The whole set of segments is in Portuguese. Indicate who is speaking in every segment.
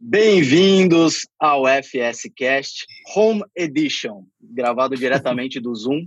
Speaker 1: Bem-vindos ao FSCast Home Edition, gravado diretamente do Zoom.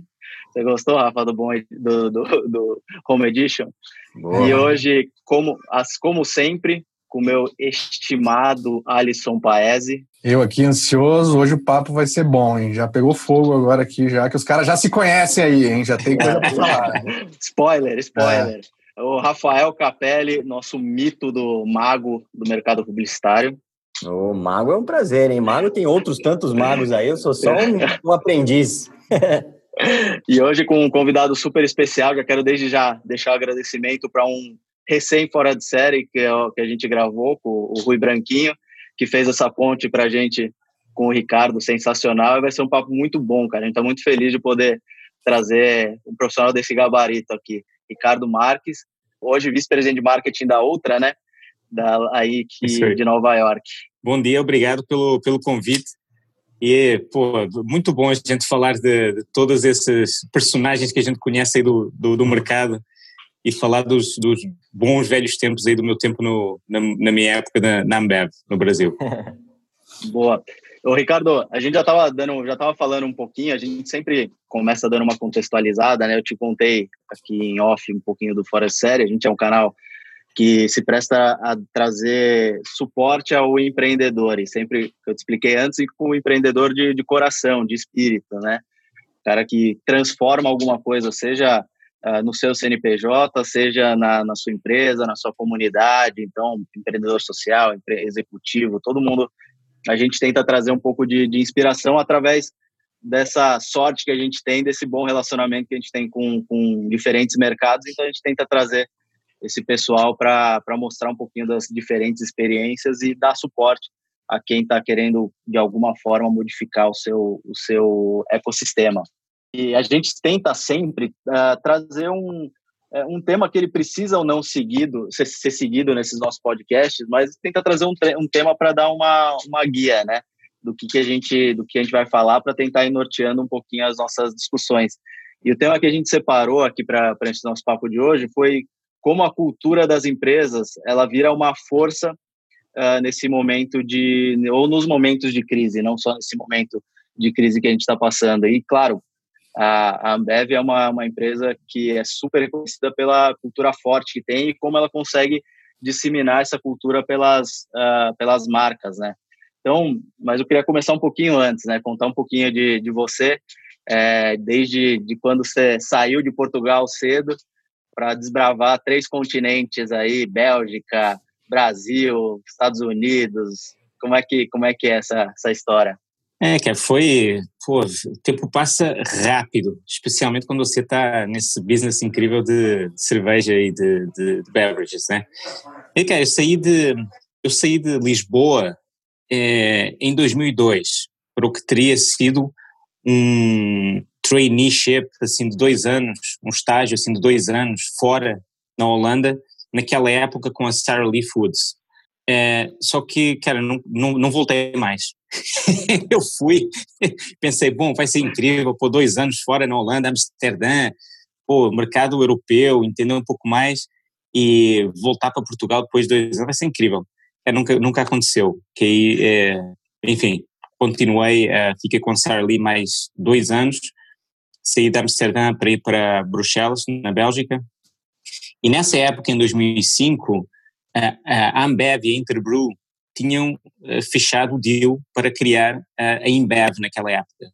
Speaker 1: Você gostou, Rafa, do, bom, do, do, do Home Edition? Boa. E hoje, como, as, como sempre, com o meu estimado Alisson Paese.
Speaker 2: Eu aqui ansioso, hoje o papo vai ser bom, hein? Já pegou fogo agora aqui, já que os caras já se conhecem aí, hein? Já tem coisa pra falar.
Speaker 1: spoiler, spoiler. É. O Rafael Capelli, nosso mito do mago do mercado publicitário.
Speaker 3: O mago é um prazer, hein? Mago tem outros tantos magos aí, eu sou só um, um aprendiz.
Speaker 1: e hoje com um convidado super especial, já quero desde já deixar o agradecimento para um recém fora de série que, é o, que a gente gravou com o Rui Branquinho, que fez essa ponte para a gente com o Ricardo, sensacional, e vai ser um papo muito bom, cara. A gente está muito feliz de poder trazer um profissional desse gabarito aqui, Ricardo Marques, hoje vice-presidente de marketing da outra, né? Da aí que, de Nova York.
Speaker 4: Bom dia, obrigado pelo, pelo convite. E, pô, muito bom a gente falar de, de todos esses personagens que a gente conhece aí do, do, do mercado e falar dos, dos, bons velhos tempos aí do meu tempo no, na, na minha época na, na Ambev, no Brasil.
Speaker 1: Boa. Ô, Ricardo, a gente já estava dando, já estava falando um pouquinho, a gente sempre começa dando uma contextualizada, né? Eu te contei aqui em off um pouquinho do Fora Série, a gente é um canal que se presta a trazer suporte ao empreendedor. E sempre, eu te expliquei antes, com o empreendedor de, de coração, de espírito, né? cara que transforma alguma coisa, seja uh, no seu CNPJ, seja na, na, sua empresa, na sua comunidade. Então, empreendedor social, executivo, todo mundo. A gente tenta trazer um pouco de, de inspiração através dessa sorte que a gente tem, desse bom relacionamento que a gente tem com, com diferentes mercados. Então, a gente tenta trazer esse pessoal para mostrar um pouquinho das diferentes experiências e dar suporte a quem está querendo, de alguma forma, modificar o seu, o seu ecossistema. E a gente tenta sempre uh, trazer um, uh, um tema que ele precisa ou não seguido, ser, ser seguido nesses nossos podcasts, mas tenta trazer um, um tema para dar uma, uma guia, né? Do que, que a gente do que a gente vai falar para tentar ir norteando um pouquinho as nossas discussões. E o tema que a gente separou aqui para esse nosso papo de hoje foi como a cultura das empresas ela vira uma força uh, nesse momento de ou nos momentos de crise, não só nesse momento de crise que a gente está passando. E claro, a, Ambev é uma, uma empresa que é super reconhecida pela cultura forte que tem e como ela consegue disseminar essa cultura pelas uh, pelas marcas, né? Então, mas eu queria começar um pouquinho antes, né? Contar um pouquinho de, de você, é, desde de quando você saiu de Portugal cedo para desbravar três continentes aí, Bélgica, Brasil, Estados Unidos. Como é que como é que é essa essa história?
Speaker 4: É, que foi, pô, o tempo passa rápido, especialmente quando você está nesse business incrível de, de cerveja e de, de, de, beverages, né? E, cara, eu saí de, eu saí de Lisboa é, em 2002, para o que teria sido um, traineeship assim de dois anos, um estágio assim de dois anos fora na Holanda, naquela época com a Sarah Lee Foods. É, só que, cara, não, não, não voltei mais. eu fui, pensei, bom, vai ser incrível, pô, dois anos fora na Holanda, Amsterdã, pô, mercado europeu, entender um pouco mais e voltar para Portugal depois de dois anos vai ser incrível. É, nunca, nunca aconteceu. Que aí, é, enfim, continuei, uh, fiquei com Sarah Lee mais dois anos, saí de Amsterdã para ir para Bruxelas, na Bélgica. E nessa época, em 2005, a Ambev e a Interbrew tinham eh, fechado o deal para criar a Embev naquela época.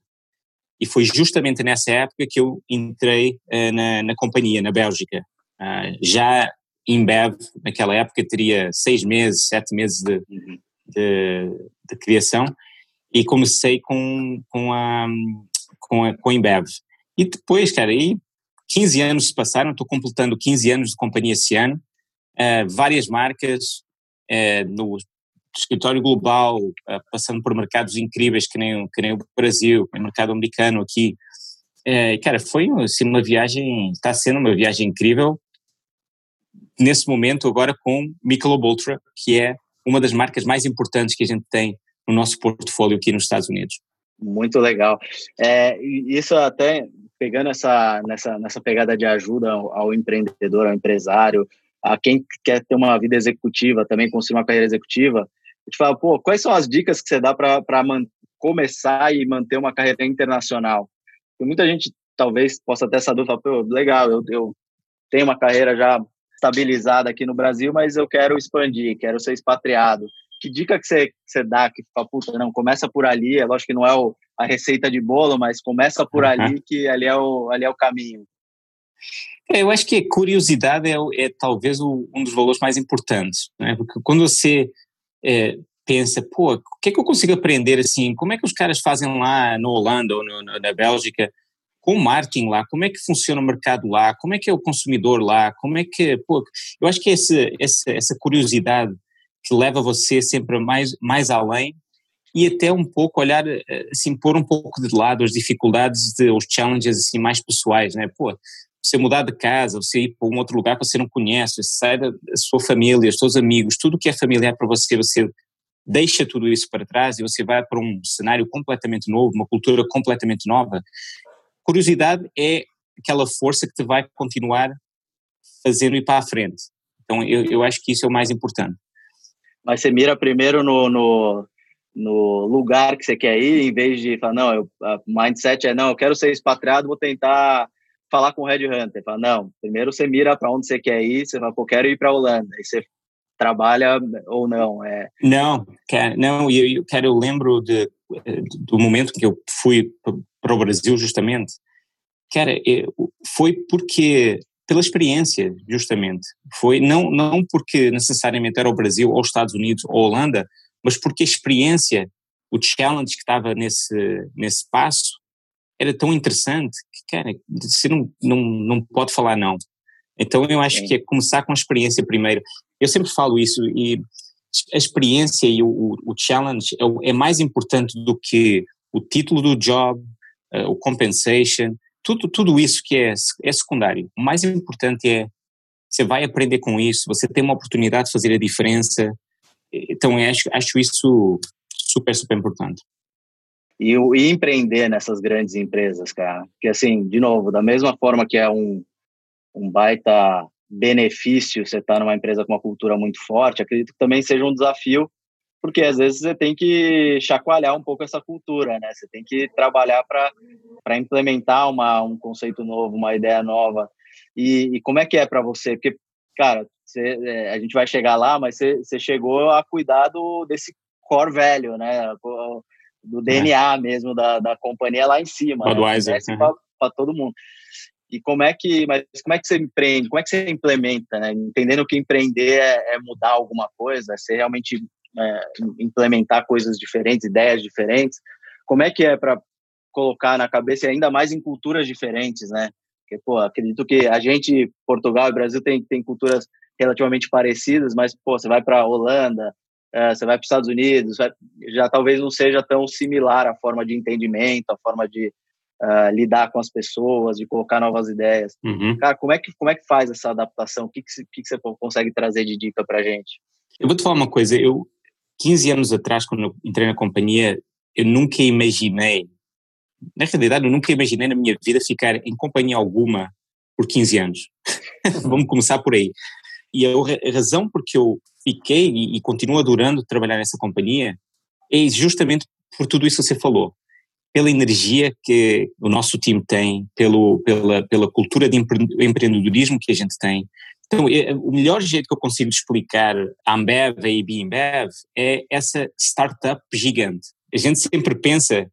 Speaker 4: E foi justamente nessa época que eu entrei eh, na, na companhia, na Bélgica. Ah, já Embev, naquela época, teria seis meses, sete meses de, uhum. de, de criação e comecei com, com, a, com, a, com a Embev. E depois, cara, aí 15 anos se passaram, estou completando 15 anos de companhia esse ano, uh, várias marcas uh, no escritório global, uh, passando por mercados incríveis que nem, que nem o Brasil, o mercado americano aqui. cara, foi assim, uma viagem, está sendo uma viagem incrível, nesse momento agora com Michelob Ultra, que é uma das marcas mais importantes que a gente tem no nosso portfólio aqui nos Estados Unidos.
Speaker 1: Muito legal. É, isso até pegando essa nessa, nessa pegada de ajuda ao, ao, empreendedor, ao empresário, a quem quer ter uma vida executiva, também construir uma carreira executiva, te falo, pô, quais são as dicas que você dá para começar e manter uma carreira internacional? Porque muita gente talvez possa ter essa dúvida, pô, legal, eu, eu tenho uma carreira já estabilizada aqui no Brasil, mas eu quero expandir, quero ser expatriado. Que dica que você, que você dá que puta, não, começa por ali, é lógico que não é o, a receita de bolo, mas começa por ali, que ali é o, ali é o caminho.
Speaker 4: É, eu acho que curiosidade é, é talvez o, um dos valores mais importantes, né? porque quando você é, pensa, pô, o que é que eu consigo aprender assim? Como é que os caras fazem lá no Holanda ou no, na Bélgica com o marketing lá? Como é que funciona o mercado lá? Como é que é o consumidor lá? Como é que, pô, eu acho que esse, esse, essa curiosidade que leva você sempre mais, mais além e até um pouco olhar, assim, pôr um pouco de lado as dificuldades, de, os challenges assim mais pessoais, né? Pô, você mudar de casa, você ir para um outro lugar que você não conhece, você sai da sua família, os seus amigos, tudo que é familiar para você, você deixa tudo isso para trás e você vai para um cenário completamente novo, uma cultura completamente nova. Curiosidade é aquela força que te vai continuar fazendo ir para a frente. Então, eu, eu acho que isso é o mais importante.
Speaker 1: Mas você mira primeiro no, no, no lugar que você quer ir, em vez de falar, não, eu, a mindset é, não, eu quero ser expatriado, vou tentar falar com o Red Hunter. Fala, não, primeiro você mira para onde você quer ir, você fala, pô, quero ir para a Holanda. Aí você trabalha ou não? É...
Speaker 4: Não, não, eu, eu, quero, eu lembro de, do momento que eu fui para o Brasil justamente. Cara, foi porque pela experiência, justamente. Foi não, não porque necessariamente era o Brasil ou os Estados Unidos ou a Holanda, mas porque a experiência, o challenge que estava nesse, nesse passo era tão interessante que, cara, você não, não, não pode falar não. Então eu acho que é começar com a experiência primeiro. Eu sempre falo isso e a experiência e o, o challenge é, é, mais importante do que o título do job, uh, o compensation, tudo, tudo isso que é, é secundário. O mais importante é você vai aprender com isso, você tem uma oportunidade de fazer a diferença. Então acho, acho isso super, super importante.
Speaker 1: E, e empreender nessas grandes empresas, cara. Porque assim, de novo, da mesma forma que é um, um baita benefício você estar tá numa empresa com uma cultura muito forte, acredito que também seja um desafio, porque às vezes você tem que chacoalhar um pouco essa cultura, né? Você tem que trabalhar para implementar uma, um conceito novo, uma ideia nova. E, e como é que é para você? Porque, cara, é, a gente vai chegar lá, mas você, chegou a cuidar do, desse core velho, né? Do DNA é. mesmo da, da companhia lá em cima.
Speaker 4: Budweiser.
Speaker 1: Né? Uhum. Para todo mundo. E como é que, mas como é que você empreende? Como é que você implementa, né? Entendendo que empreender é, é mudar alguma coisa, é ser realmente é, implementar coisas diferentes, ideias diferentes. Como é que é para colocar na cabeça ainda mais em culturas diferentes, né? Porque, pô, acredito que a gente, Portugal e Brasil, tem, tem culturas relativamente parecidas, mas, pô, você vai para Holanda, é, você vai para os Estados Unidos, vai, já talvez não seja tão similar a forma de entendimento, a forma de uh, lidar com as pessoas, de colocar novas ideias. Uhum. Cara, como é, que, como é que faz essa adaptação? O que, que, que, que você consegue trazer de dica para gente?
Speaker 4: Eu vou te falar uma coisa, eu, 15 anos atrás, quando eu entrei na companhia, eu nunca imaginei, na realidade, eu nunca imaginei na minha vida ficar em companhia alguma por 15 anos. Vamos começar por aí. E a, razão por que eu fiquei e, e continuo adorando trabalhar nessa companhia é justamente por tudo isso que você falou pela energia que o nosso time tem, pelo, pela, pela cultura de empreendedorismo que a gente tem. Então, é, o melhor jeito que eu consigo explicar a Ambev a Ambev é essa startup gigante. A gente sempre pensa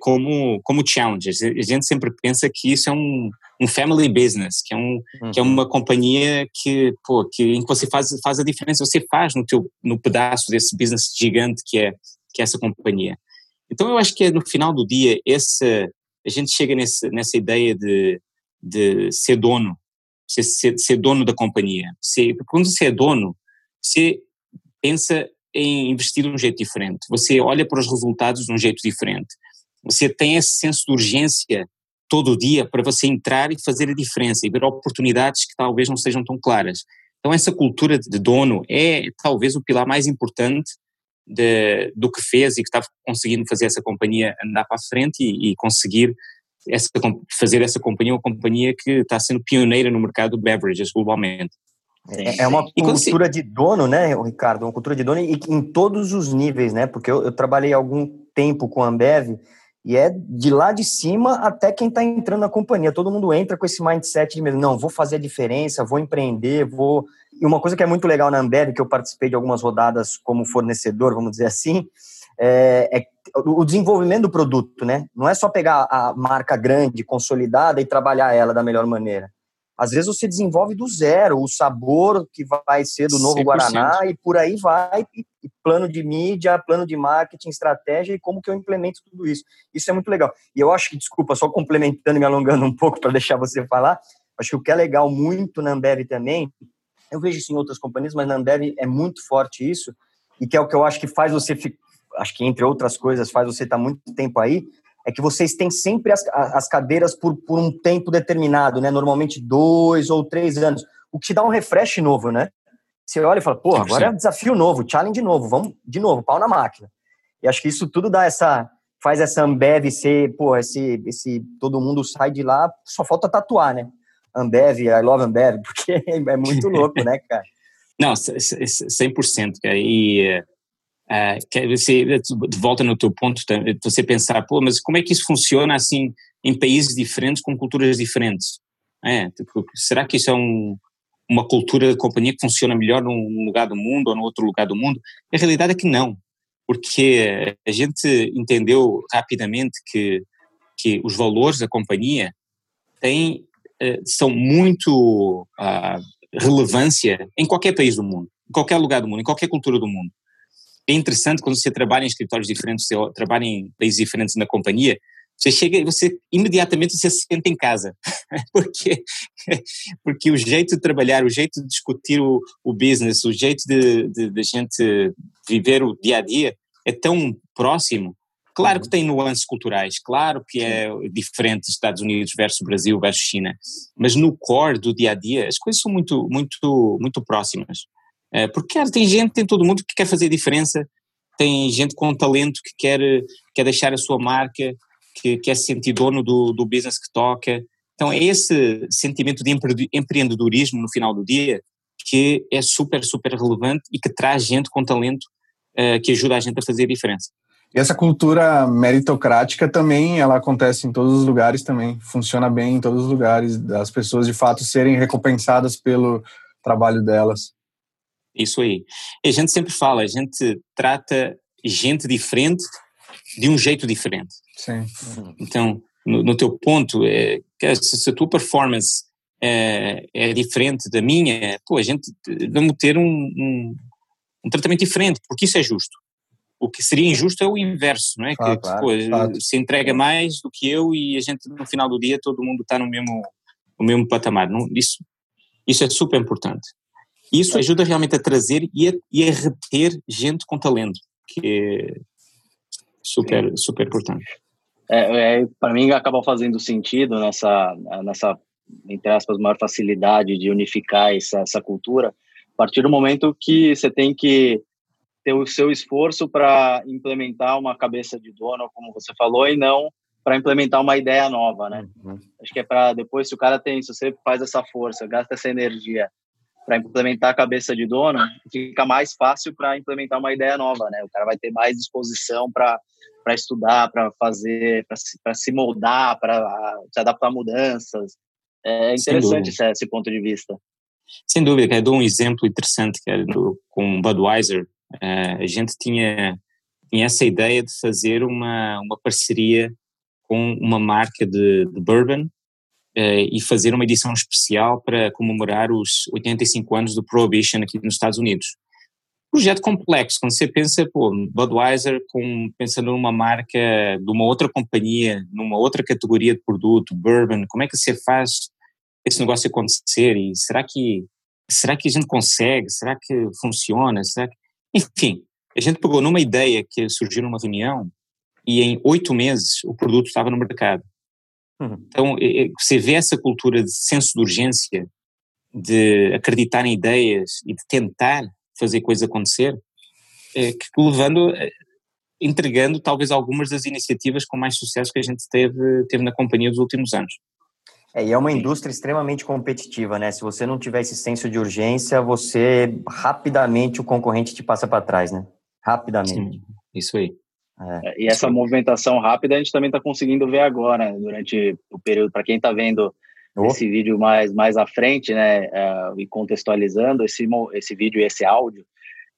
Speaker 4: como, como challenge, a gente sempre pensa que isso é um, um family business, que é, um, uhum. que é uma companhia que, pô, que, em que você faz, faz a diferença, você faz no, teu, no pedaço desse business gigante que é, que é essa companhia. Então eu acho que no final do dia esse, a gente chega nesse, nessa ideia de, de ser dono, ser, ser, ser dono da companhia. Você, quando você é dono, você pensa em investir de um jeito diferente, você olha para os resultados de um jeito diferente, você tem esse senso de urgência todo dia para você entrar e fazer a diferença e ver oportunidades que talvez não sejam tão claras. Então essa cultura de dono é talvez o pilar mais importante de, do que fez e que estava conseguindo fazer essa companhia andar para a frente e, e conseguir essa, fazer essa companhia uma companhia que está sendo pioneira no mercado de beverages globalmente.
Speaker 3: É, é uma cultura de dono, né, Ricardo? Uma cultura de dono e em todos os níveis, né? Porque eu, eu trabalhei algum tempo com a Ambev e é de lá de cima até quem está entrando na companhia. Todo mundo entra com esse mindset de mesmo, não, vou fazer a diferença, vou empreender, vou. E uma coisa que é muito legal na Ambev, que eu participei de algumas rodadas como fornecedor, vamos dizer assim, é, é o desenvolvimento do produto, né? Não é só pegar a marca grande, consolidada e trabalhar ela da melhor maneira. Às vezes você desenvolve do zero o sabor que vai ser do novo 100%. Guaraná e por aí vai, e, plano de mídia, plano de marketing, estratégia e como que eu implemento tudo isso. Isso é muito legal. E eu acho que, desculpa, só complementando e me alongando um pouco para deixar você falar, acho que o que é legal muito na Ambev também, eu vejo isso em outras companhias, mas na Ambev é muito forte isso, e que é o que eu acho que faz você, acho que entre outras coisas, faz você estar muito tempo aí, é que vocês têm sempre as, as cadeiras por, por um tempo determinado, né? Normalmente dois ou três anos, o que te dá um refresh novo, né? Você olha e fala, pô, agora é um desafio novo, challenge novo, vamos de novo, pau na máquina. E acho que isso tudo dá essa, faz essa Ambev ser, pô, esse, esse, todo mundo sai de lá, só falta tatuar, né? Ambev, I love Ambev, porque é muito louco, né, cara?
Speaker 4: Não, 100%, cara, e Uh, você, de volta no teu ponto, você pensar, pô, mas como é que isso funciona assim em países diferentes, com culturas diferentes? É, tipo, será que isso é um, uma cultura de companhia que funciona melhor num lugar do mundo ou no outro lugar do mundo? A realidade é que não, porque a gente entendeu rapidamente que, que os valores da companhia têm, são muito uh, relevância em qualquer país do mundo, em qualquer lugar do mundo, em qualquer cultura do mundo é interessante quando você trabalha em escritórios diferentes, você trabalha em países diferentes na companhia, você chega e você imediatamente você se sente em casa, porque porque o jeito de trabalhar, o jeito de discutir o, o business, o jeito de, de, de gente viver o dia a dia é tão próximo. Claro que uhum. tem nuances culturais, claro que é diferente Estados Unidos versus Brasil versus China, mas no core do dia a dia as coisas são muito muito muito próximas. É, porque cara, tem gente, tem todo mundo que quer fazer diferença, tem gente com talento que quer, quer deixar a sua marca, que quer se sentir dono do, do business que toca. Então é esse sentimento de empreendedorismo no final do dia que é super, super relevante e que traz gente com talento uh, que ajuda a gente a fazer diferença.
Speaker 2: E essa cultura meritocrática também, ela acontece em todos os lugares também, funciona bem em todos os lugares, das pessoas de fato serem recompensadas pelo trabalho delas.
Speaker 4: Isso aí. A gente sempre fala, a gente trata gente diferente de um jeito diferente.
Speaker 2: Sim.
Speaker 4: Então, no, no teu ponto, é, se a tua performance é, é, diferente da minha, pô, a gente vamos ter um, um, um, tratamento diferente, porque isso é justo. O que seria injusto é o inverso, não é?
Speaker 2: Claro,
Speaker 4: que
Speaker 2: claro,
Speaker 4: pô,
Speaker 2: claro.
Speaker 4: se entrega mais do que eu e a gente no final do dia todo mundo está no mesmo, no mesmo patamar. Não, isso, isso é super importante. Isso ajuda realmente a trazer e a, e a reter gente com talento, que é super, super importante.
Speaker 1: É, é para mim acaba fazendo sentido nessa, nessa, entre aspas, maior facilidade de unificar essa, essa cultura, a partir do momento que você tem que ter o seu esforço para implementar uma cabeça de dono, como você falou, e não para implementar uma ideia nova, né? Uhum. Acho que é para depois, se o cara tem, se você faz essa força, gasta essa energia para implementar a cabeça de dono, fica mais fácil para implementar uma ideia nova, né? O cara vai ter mais disposição para para estudar, para fazer, para se, se moldar, para se adaptar a mudanças. É interessante esse, esse, ponto de vista.
Speaker 4: Sem dúvida, eu dou um exemplo interessante que é do, com Budweiser. É, a gente tinha, tinha essa ideia de fazer uma, uma parceria com uma marca de, de bourbon e fazer uma edição especial para comemorar os 85 anos do Prohibition aqui nos Estados Unidos. Projeto complexo, quando você pensa, pô, Budweiser, com, pensando numa marca de uma outra companhia, numa outra categoria de produto, bourbon, como é que você faz esse negócio acontecer? E será que, será que a gente consegue? Será que funciona? Será que... Enfim, a gente pegou numa ideia que surgiu numa reunião e em oito meses o produto estava no mercado. Uhum. Então, você vê essa cultura de senso de urgência, de acreditar em ideias e de tentar fazer coisas acontecer, é, que levando, é, entregando talvez algumas das iniciativas com mais sucesso que a gente teve, teve na companhia dos últimos anos.
Speaker 3: É, e é uma indústria extremamente competitiva, né? Se você não tiver esse senso de urgência, você rapidamente o concorrente te passa para trás, né? Rapidamente. Sim,
Speaker 4: isso aí.
Speaker 1: É, e essa movimentação rápida a gente também está conseguindo ver agora, né? durante o período. Para quem está vendo oh. esse vídeo mais, mais à frente, né? Uh, e contextualizando esse, esse vídeo e esse áudio,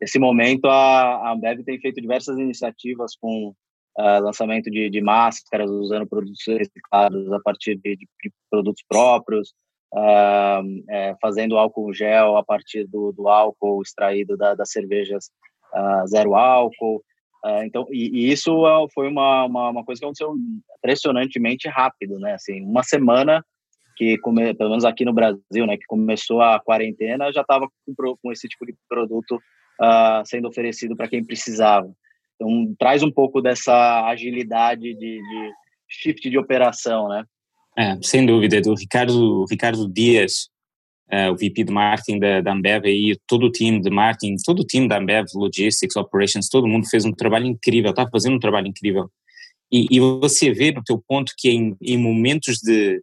Speaker 1: esse momento a, a Ambev tem feito diversas iniciativas com uh, lançamento de, de, máscaras usando produtos reciclados a partir de, de, produtos próprios, uh, é, fazendo álcool gel a partir do, do álcool extraído da, das cervejas uh, zero álcool. Então, e, e, isso foi uma, uma, uma, coisa que aconteceu impressionantemente rápido, né? Assim, uma semana que, come, pelo menos aqui no Brasil, né, que começou a quarentena, já estava com, com esse tipo de produto sendo oferecido para quem precisava. Então, traz um pouco dessa agilidade de, de shift de operação, né?
Speaker 4: É, sem dúvida. Do Ricardo, Ricardo Dias, uh, o VP de marketing da, da Ambev e todo o time de marketing, todo o time da Ambev, Logistics, Operations, todo mundo fez um trabalho incrível, está fazendo um trabalho incrível. E, e, você vê no teu ponto que em, em momentos de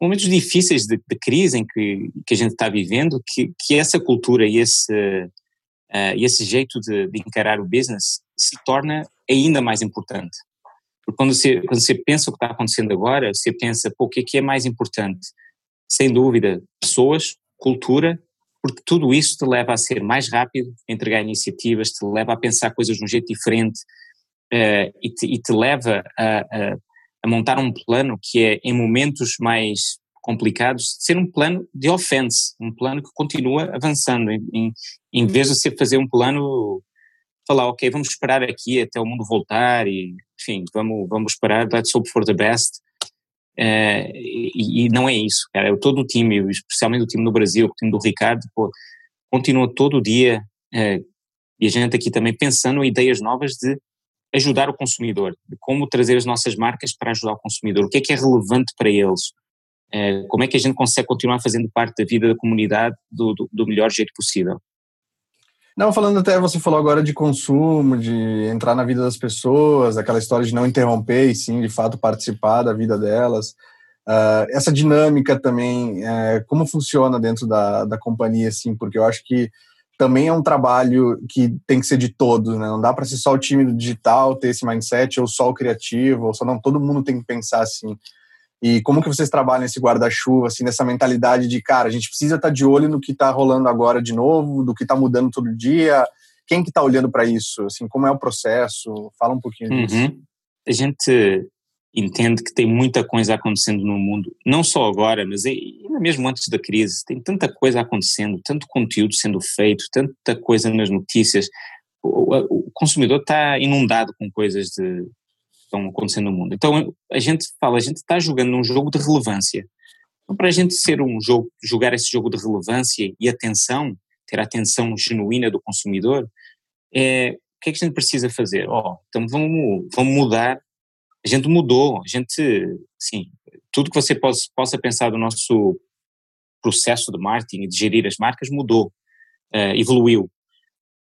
Speaker 4: momentos difíceis de, de, crise em que, que a gente está vivendo, que, que essa cultura e esse, uh, esse jeito de, de encarar o business se torna ainda mais importante. Porque quando você, quando você pensa o que está acontecendo agora, você pensa, pô, o que é, que é mais importante? Sem dúvida, pessoas, cultura, porque tudo isso te leva a ser mais rápido, a entregar iniciativas, te leva a pensar coisas de um jeito diferente uh, e, te, e, te, leva a, a, a, montar um plano que é, em momentos mais complicados, ser um plano de offense, um plano que continua avançando, em, em, vez de você fazer um plano falar, ok, vamos esperar aqui até o mundo voltar e, enfim, vamos, vamos esperar, let's hope for the best. Uh, e, e, não é isso, cara. Todo o time, especialmente o time do Brasil, o time do Ricardo, pô, continua todo dia, uh, e a gente aqui também pensando em ideias novas de ajudar o consumidor, de como trazer as nossas marcas para ajudar o consumidor, o que é que é relevante para eles, uh, como é que a gente consegue continuar fazendo parte da vida da comunidade do, do, do melhor jeito possível.
Speaker 2: Não, falando até, você falou agora de consumo, de entrar na vida das pessoas, aquela história de não interromper e sim, de fato, participar da vida delas. Uh, essa dinâmica também, uh, como funciona dentro da, da companhia, assim, porque eu acho que também é um trabalho que tem que ser de todos, né? Não dá para ser só o time do digital, ter esse mindset, ou só o criativo, ou só não, todo mundo tem que pensar assim. E como que vocês trabalham esse guarda-chuva, assim, nessa mentalidade de, cara, a gente precisa estar tá de olho no que está rolando agora de novo, do que está mudando todo dia, quem que está olhando para isso, assim, como é o processo? Fala um pouquinho disso. Uhum.
Speaker 4: A gente entende que tem muita coisa acontecendo no mundo, não só agora, mas mesmo antes da crise, tem tanta coisa acontecendo, tanto conteúdo sendo feito, tanta coisa nas notícias, o consumidor está inundado com coisas de estão acontecendo no mundo. Então a gente fala, a gente está jogando num jogo de relevância. Então para a gente ser um jogo, jogar esse jogo de relevância e atenção, ter a atenção genuína do consumidor, é, o que é que a gente precisa fazer? Oh, então vamos, vamos mudar. A gente mudou, a gente, sim, tudo que você possa, possa pensar do nosso processo de marketing e de gerir as marcas mudou, uh, evoluiu.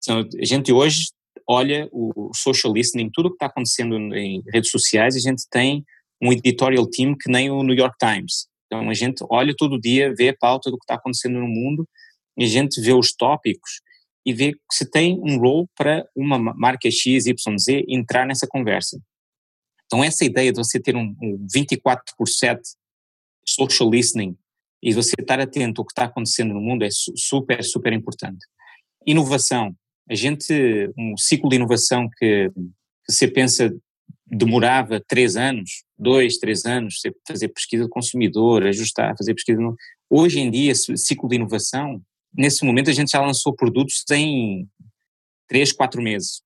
Speaker 4: Então, a gente hoje olha o social listening, tudo o que está acontecendo em redes sociais, a gente tem um editorial team que nem o New York Times. Então a gente olha todo dia, vê a pauta do que está acontecendo no mundo, e a gente vê os tópicos e vê se tem um role para uma marca X, Y, Z entrar nessa conversa. Então essa ideia de você ter um, um 24 por 7 social listening e você estar atento ao que está acontecendo no mundo é super, super importante. Inovação a gente, um ciclo de inovação que, que você pensa demorava três anos, dois, três anos, fazer pesquisa do consumidor, ajustar, fazer pesquisa. No... Hoje em dia, ciclo de inovação, nesse momento a gente já lançou produtos em três, quatro meses.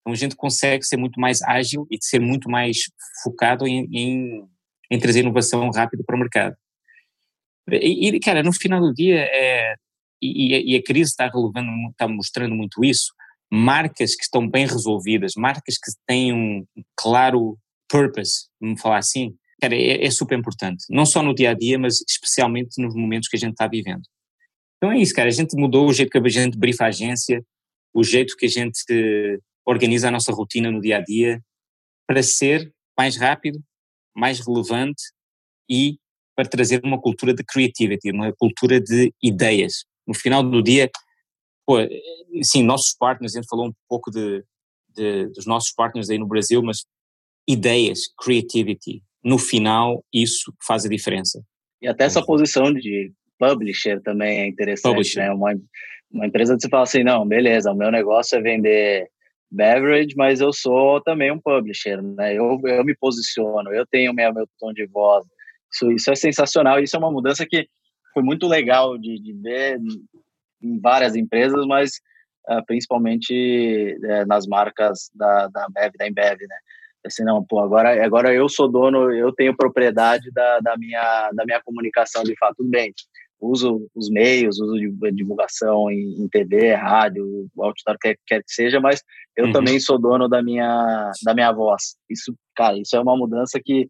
Speaker 4: Então a gente consegue ser muito mais ágil e ser muito mais focado em, em, em trazer inovação rápido para o mercado. E, e, cara, no final do dia, é, e, e a crise está relevando, está mostrando muito isso, marcas que estão bem resolvidas, marcas que têm um claro purpose, vamos falar assim, cara, é, é, super importante. Não só no dia a dia, mas especialmente nos momentos que a gente está vivendo. Então é isso, cara. A gente mudou o jeito que a gente brifa a agência, o jeito que a gente organiza a nossa rotina no dia a dia, para ser mais rápido, mais relevante e para trazer uma cultura de creativity, uma cultura de ideias. No final do dia, pô, sim, nossos partners, a gente falou um pouco de, de, dos nossos partners aí no Brasil, mas ideias, creativity, no final isso faz a diferença.
Speaker 1: E até essa posição de publisher também é interessante, publisher. né? Uma, uma empresa que você fala assim, não, beleza, o meu negócio é vender beverage, mas eu sou também um publisher, né? Eu, eu me posiciono, eu tenho meu, meu tom de voz. Isso, isso é sensacional, isso é uma mudança que foi muito legal de, de ver em várias empresas, mas uh, principalmente uh, nas marcas da, da Bev, da Embev, né? Assim, não, pô, agora, agora eu sou dono, eu tenho propriedade da, da, minha, da minha comunicação de fato. Tudo bem, uso os meios, uso de divulgação em, em TV, rádio, outdoor, quer, quer que seja, mas eu uhum. também sou dono da minha, da minha voz. Isso, cara, isso é uma mudança que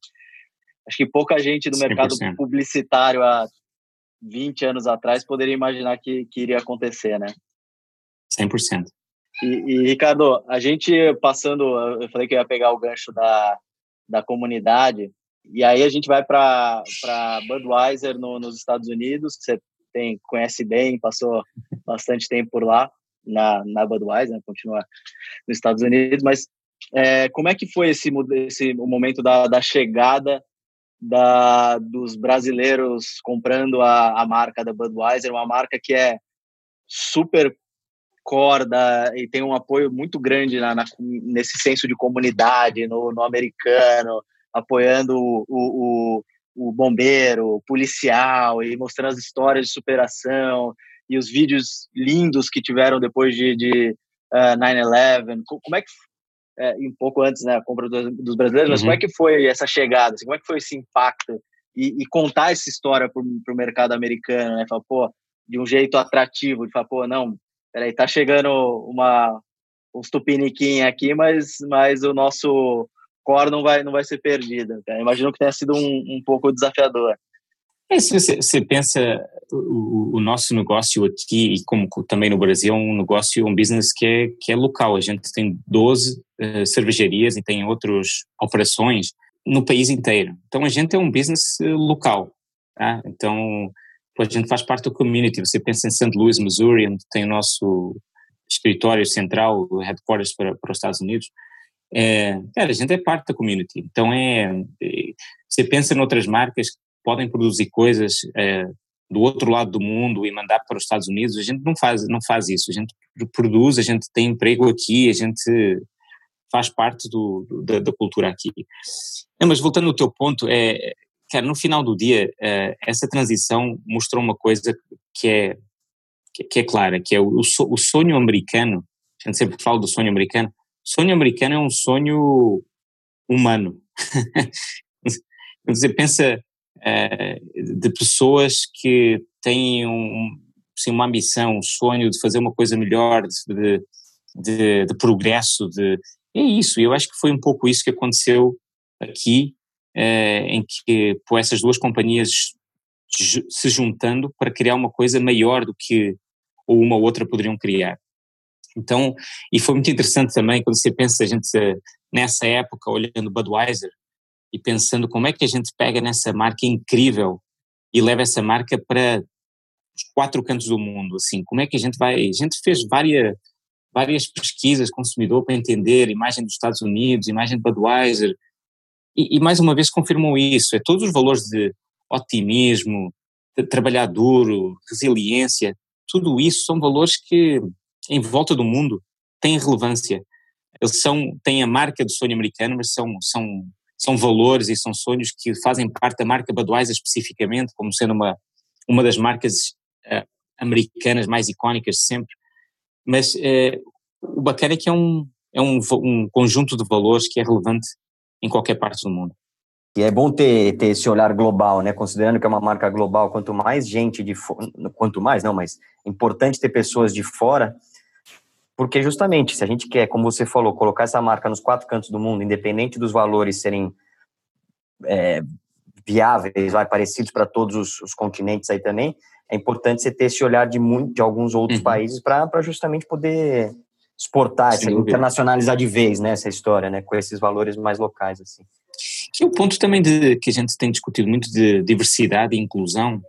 Speaker 1: acho que pouca gente do 100%. mercado publicitário há 20 anos atrás poderia imaginar que, que iria acontecer, né?
Speaker 4: 100%.
Speaker 1: E, e, Ricardo, a gente passando, eu falei que ia pegar o gancho da, da comunidade, e aí a gente vai para Budweiser no, nos Estados Unidos, que você tem, conhece bem, passou bastante tempo por lá, na, na Budweiser, né, continua nos Estados Unidos, mas é, como é que foi esse, esse o momento da, da chegada da, dos brasileiros comprando a, a marca da Budweiser, uma marca que é super corda e tem um apoio muito grande na, na, nesse senso de comunidade no, no americano, apoiando o, o, o, bombeiro, o policial e mostrando as histórias de superação e os vídeos lindos que tiveram depois de, de uh, 9/11. Como é que é, um pouco antes, né, a compra dos, dos brasileiros, mas como é uhum. que foi essa chegada? Assim, como é que foi esse impacto e, e contar essa história para o mercado americano, né? Falar, pô, de um jeito atrativo, de falar, pô, não, peraí, tá chegando uma uns tupiniquim aqui, mas, mas o nosso core não vai, não vai ser perdido. Cara. Imagino que tenha sido um, um pouco desafiador.
Speaker 4: É, se você, você pensa, o, o, nosso negócio aqui, e como também no Brasil, é um negócio, um business que é, que é local. A gente tem 12 uh, eh, cervejarias e tem outras operações no país inteiro. Então a gente é um business uh, local. Tá? Então a gente faz parte do community. Você pensa em St. Louis, Missouri, onde tem o nosso escritório central, headquarters para, para os Estados Unidos. É, cara, a gente é parte da community. Então é, é você pensa em outras marcas podem produzir coisas é, do outro lado do mundo e mandar para os Estados Unidos. A gente não faz, não faz isso. A gente produz, a gente tem emprego aqui, a gente faz parte do, da, da, cultura aqui. Mas voltando ao teu ponto, é, cara, no final do dia, é, essa transição mostrou uma coisa que é que é clara, que é o, o sonho americano. A gente sempre fala do sonho americano sonho americano é um sonho humano. Você pensa é, de pessoas que têm um, assim, uma ambição, um sonho de fazer uma coisa melhor, de, de, de progresso, de, é isso, eu acho que foi um pouco isso que aconteceu aqui, é, em que pô, essas duas companhias se juntando para criar uma coisa maior do que uma ou outra poderiam criar. Então, e foi muito interessante também quando você pensa, a gente nessa época olhando Budweiser e pensando como é que a gente pega nessa marca incrível e leva essa marca para os quatro cantos do mundo, assim, como é que a gente vai, a gente fez várias várias pesquisas consumidor para entender imagem dos Estados Unidos, imagem de Budweiser e, e mais uma vez confirmou isso, é todos os valores de otimismo, de trabalhar duro, resiliência, tudo isso são valores que em volta do mundo têm relevância. Eles são, têm a marca do sonho americano, mas são, são, são valores e são sonhos que fazem parte da marca Budweiser especificamente, como sendo uma, uma das marcas uh, americanas mais icónicas de sempre. Mas uh, o bacana é que é um, é um, um conjunto de valores que é relevante em qualquer parte do mundo.
Speaker 3: E é bom ter, ter esse olhar global, né? Considerando que é uma marca global, quanto mais gente de fora, quanto mais, não, mas é importante ter pessoas de fora porque justamente, se a gente quer, como você falou, colocar essa marca nos quatro cantos do mundo, independente dos valores serem é, viáveis, vai, parecidos para todos os, os, continentes aí também, é importante você ter esse olhar de, muito, de alguns outros uhum. países para justamente poder exportar, essa, internacionalizar de vez, né, essa história, né, com esses valores mais locais, assim.
Speaker 4: Que é o ponto também de, que a gente tem discutido muito de diversidade e inclusão.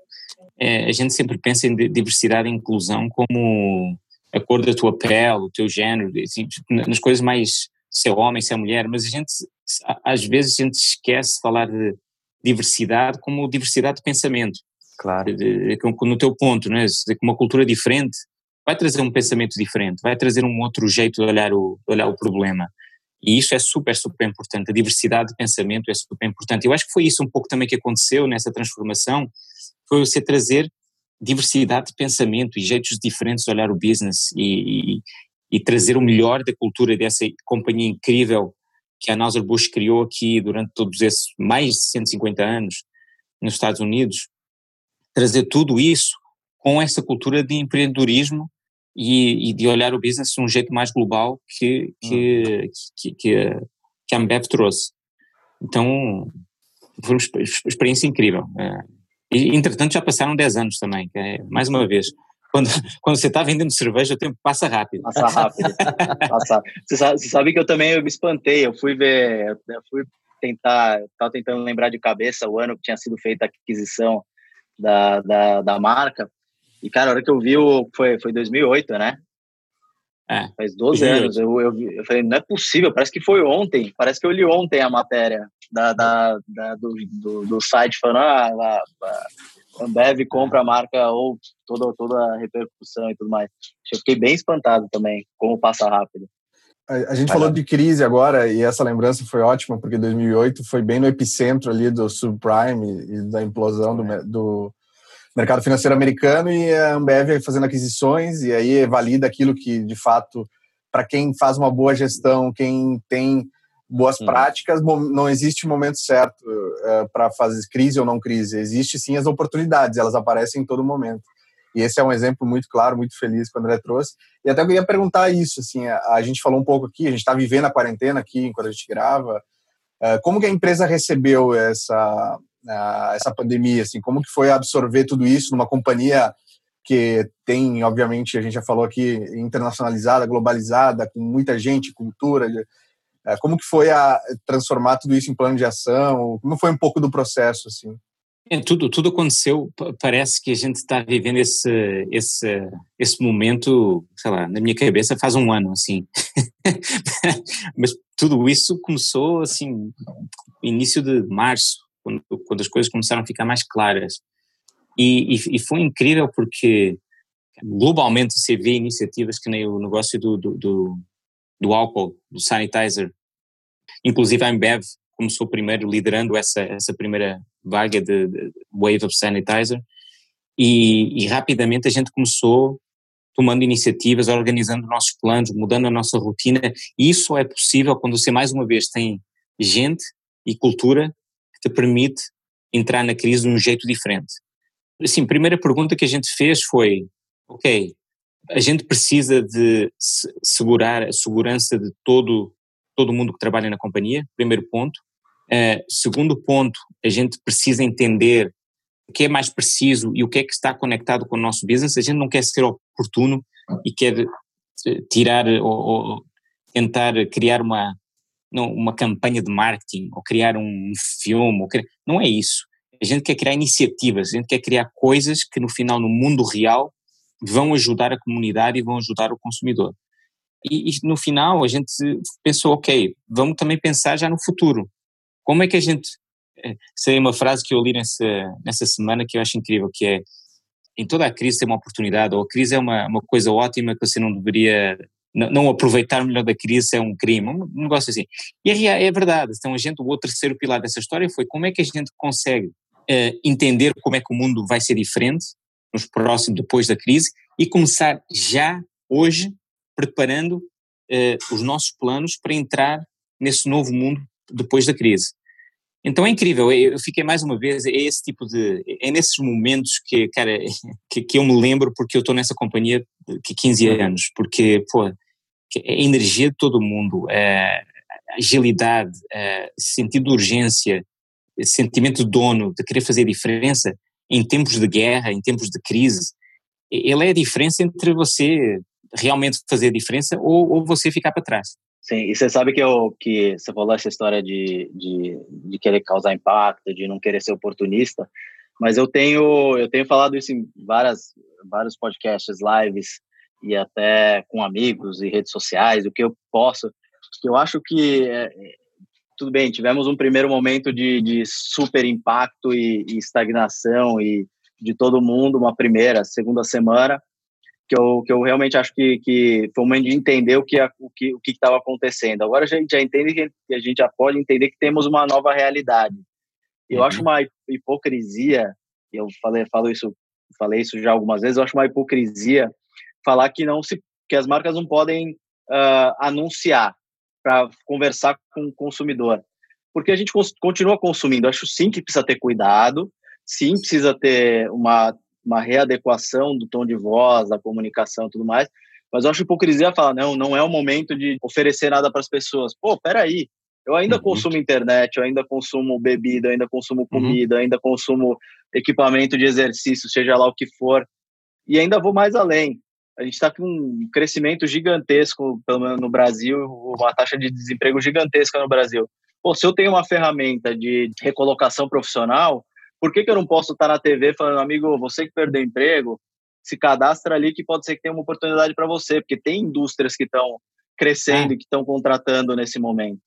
Speaker 4: É, a gente sempre pensa em diversidade e inclusão como a cor da tua pele, o teu género, assim, nas coisas mais se é homem, se é mulher, mas a gente, às vezes, a gente esquece de falar de diversidade como diversidade de pensamento.
Speaker 3: Claro.
Speaker 4: De, de, no teu ponto, né? de uma cultura diferente vai trazer um pensamento diferente, vai trazer um outro jeito de olhar o, de olhar o problema. E isso é super, super importante. A diversidade de pensamento é super importante. Eu acho que foi isso um pouco também que aconteceu nessa transformação, foi você trazer diversidade de pensamento e jeitos diferentes de olhar o business e, e, e trazer o melhor da cultura dessa companhia incrível que a Anheuser-Busch criou aqui durante todos esses mais de 150 anos nos Estados Unidos, trazer tudo isso com essa cultura de empreendedorismo e, e, de olhar o business de um jeito mais global que, que, que, que, que a Ambev trouxe. Então, foi uma experiência incrível. É. E, entretanto, já passaram 10 anos também, é, mais uma vez. Quando, quando você está vendendo cerveja, o tempo passa rápido.
Speaker 1: Passa rápido. passa. Você, sabe, você sabe que eu também eu me espantei. Eu fui ver, eu fui tentar, estava tentando lembrar de cabeça o ano que tinha sido feita a aquisição da, da, da marca. E, cara, a hora que eu vi, foi, foi 2008, né? É. Faz 12 2008. anos. Eu, eu, eu falei, não é possível, parece que foi ontem. Parece que eu li ontem a matéria da, da, da do, do, do, site falando, ah, a, a Ambev compra a marca ou toda, toda a repercussão e tudo mais. Eu fiquei bem espantado também, como passa rápido.
Speaker 2: A, gente falou de crise agora e essa lembrança foi ótima porque 2008 foi bem no epicentro ali do subprime e da implosão do, é. do mercado financeiro americano e a Ambev fazendo aquisições e aí valida aquilo que de fato para quem faz uma boa gestão, quem tem boas práticas, não existe momento certo uh, para fazer crise ou não crise. Existe sim as oportunidades, elas aparecem em todo momento. E esse é um exemplo muito claro, muito feliz que o André trouxe. E até eu queria perguntar isso, assim, a, a gente falou um pouco aqui, a gente está vivendo a quarentena aqui enquanto a gente grava. Uh, como que a empresa recebeu essa, essa pandemia? Assim, como que foi absorver tudo isso numa companhia que tem, obviamente, a gente já falou aqui, internacionalizada, globalizada, com muita gente, cultura. Uh, como que foi a transformar tudo isso em plano de ação? Como foi um pouco do processo, assim?
Speaker 4: É, tudo, tudo aconteceu, parece que a gente está vivendo esse, esse, esse momento, sei lá, na minha cabeça faz um ano, assim. Mas tudo isso começou, assim, início de março, quando, quando as coisas começaram a ficar mais claras. E, e, e, foi incrível porque globalmente você vê iniciativas que nem o negócio do, do, do, do álcool, do sanitizer, inclusive a Ambev começou primeiro liderando essa, essa primeira vaga de, de Wave of Sanitizer e, e, rapidamente a gente começou tomando iniciativas, organizando nossos planos, mudando a nossa rotina e isso é possível quando você mais uma vez tem gente e cultura que te permite entrar na crise de um jeito diferente. Assim, a primeira pergunta que a gente fez foi, ok, a gente precisa de segurar a segurança de todo todo mundo que trabalha na companhia, primeiro ponto. Uh, segundo ponto, a gente precisa entender o que é mais preciso e o que é que está conectado com o nosso business. A gente não quer ser oportuno e quer eh, tirar ou, ou tentar criar uma uma campanha de marketing ou criar um filme. Criar, não é isso. A gente quer criar iniciativas, a gente quer criar coisas que no final, no mundo real, vão ajudar a comunidade e vão ajudar o consumidor. E, e no final a gente pensou, ok, vamos também pensar já no futuro. Como é que a gente. Sei eh, uma frase que eu li nessa, nessa semana que eu acho incrível, que é em toda a crise tem uma oportunidade, ou a crise é uma, uma coisa ótima que você não deveria, não, aproveitar melhor da crise é um crime, um negócio assim. E é, é verdade, então a gente, o outro terceiro pilar dessa história foi como é que a gente consegue uh, entender como é que o mundo vai ser diferente nos próximos, depois da crise, e começar já, hoje, preparando uh, os nossos planos para entrar nesse novo mundo depois da crise. Então é incrível, eu fiquei mais uma vez, é esse tipo de, é nesses momentos que, cara, que, que eu me lembro porque eu estou nessa companhia que 15 anos, porque, pô, a energia de todo mundo, a agilidade, a sentido de urgência, sentimento de dono, de querer fazer diferença em tempos de guerra, em tempos de crise, ele é a diferença entre você realmente fazer diferença ou, ou você ficar para trás.
Speaker 1: Sim, e você sabe que, eu, que você falou essa história de, de, de querer causar impacto, de não querer ser oportunista, mas eu tenho, eu tenho falado isso em várias, vários podcasts, lives, e até com amigos e redes sociais, o que eu posso, eu acho que é, tudo bem, tivemos um primeiro momento de, de super impacto e, e, estagnação e de todo mundo, uma primeira, segunda semana, que eu, que eu realmente acho que, que foi o momento de entender o que o que o que estava acontecendo. Agora a gente já entende que a gente já pode entender que temos uma nova realidade. Eu uhum. acho uma hipocrisia, eu falei, falo isso, falei isso já algumas vezes, eu acho uma hipocrisia falar que não se que as marcas não podem uh, anunciar para conversar com o consumidor. Porque a gente continua consumindo. Acho sim que precisa ter cuidado, sim precisa ter uma, uma readequação do tom de voz, da comunicação e tudo mais. Mas eu acho hipocrisia falar, não, não é o momento de oferecer nada para as pessoas. Pô, peraí, eu ainda uhum. consumo internet, eu ainda consumo bebida, eu ainda consumo uhum. comida, uhum. ainda consumo equipamento de exercício, seja lá o que for. E ainda vou mais além a gente está com um crescimento gigantesco, pelo menos no Brasil, uma taxa de desemprego gigantesca no Brasil. Pô, se eu tenho uma ferramenta de recolocação profissional, por que, que eu não posso estar na TV falando, amigo, você que perdeu emprego, se cadastra ali que pode ser que tenha uma oportunidade para você, porque tem indústrias que estão crescendo é. e que estão contratando nesse momento.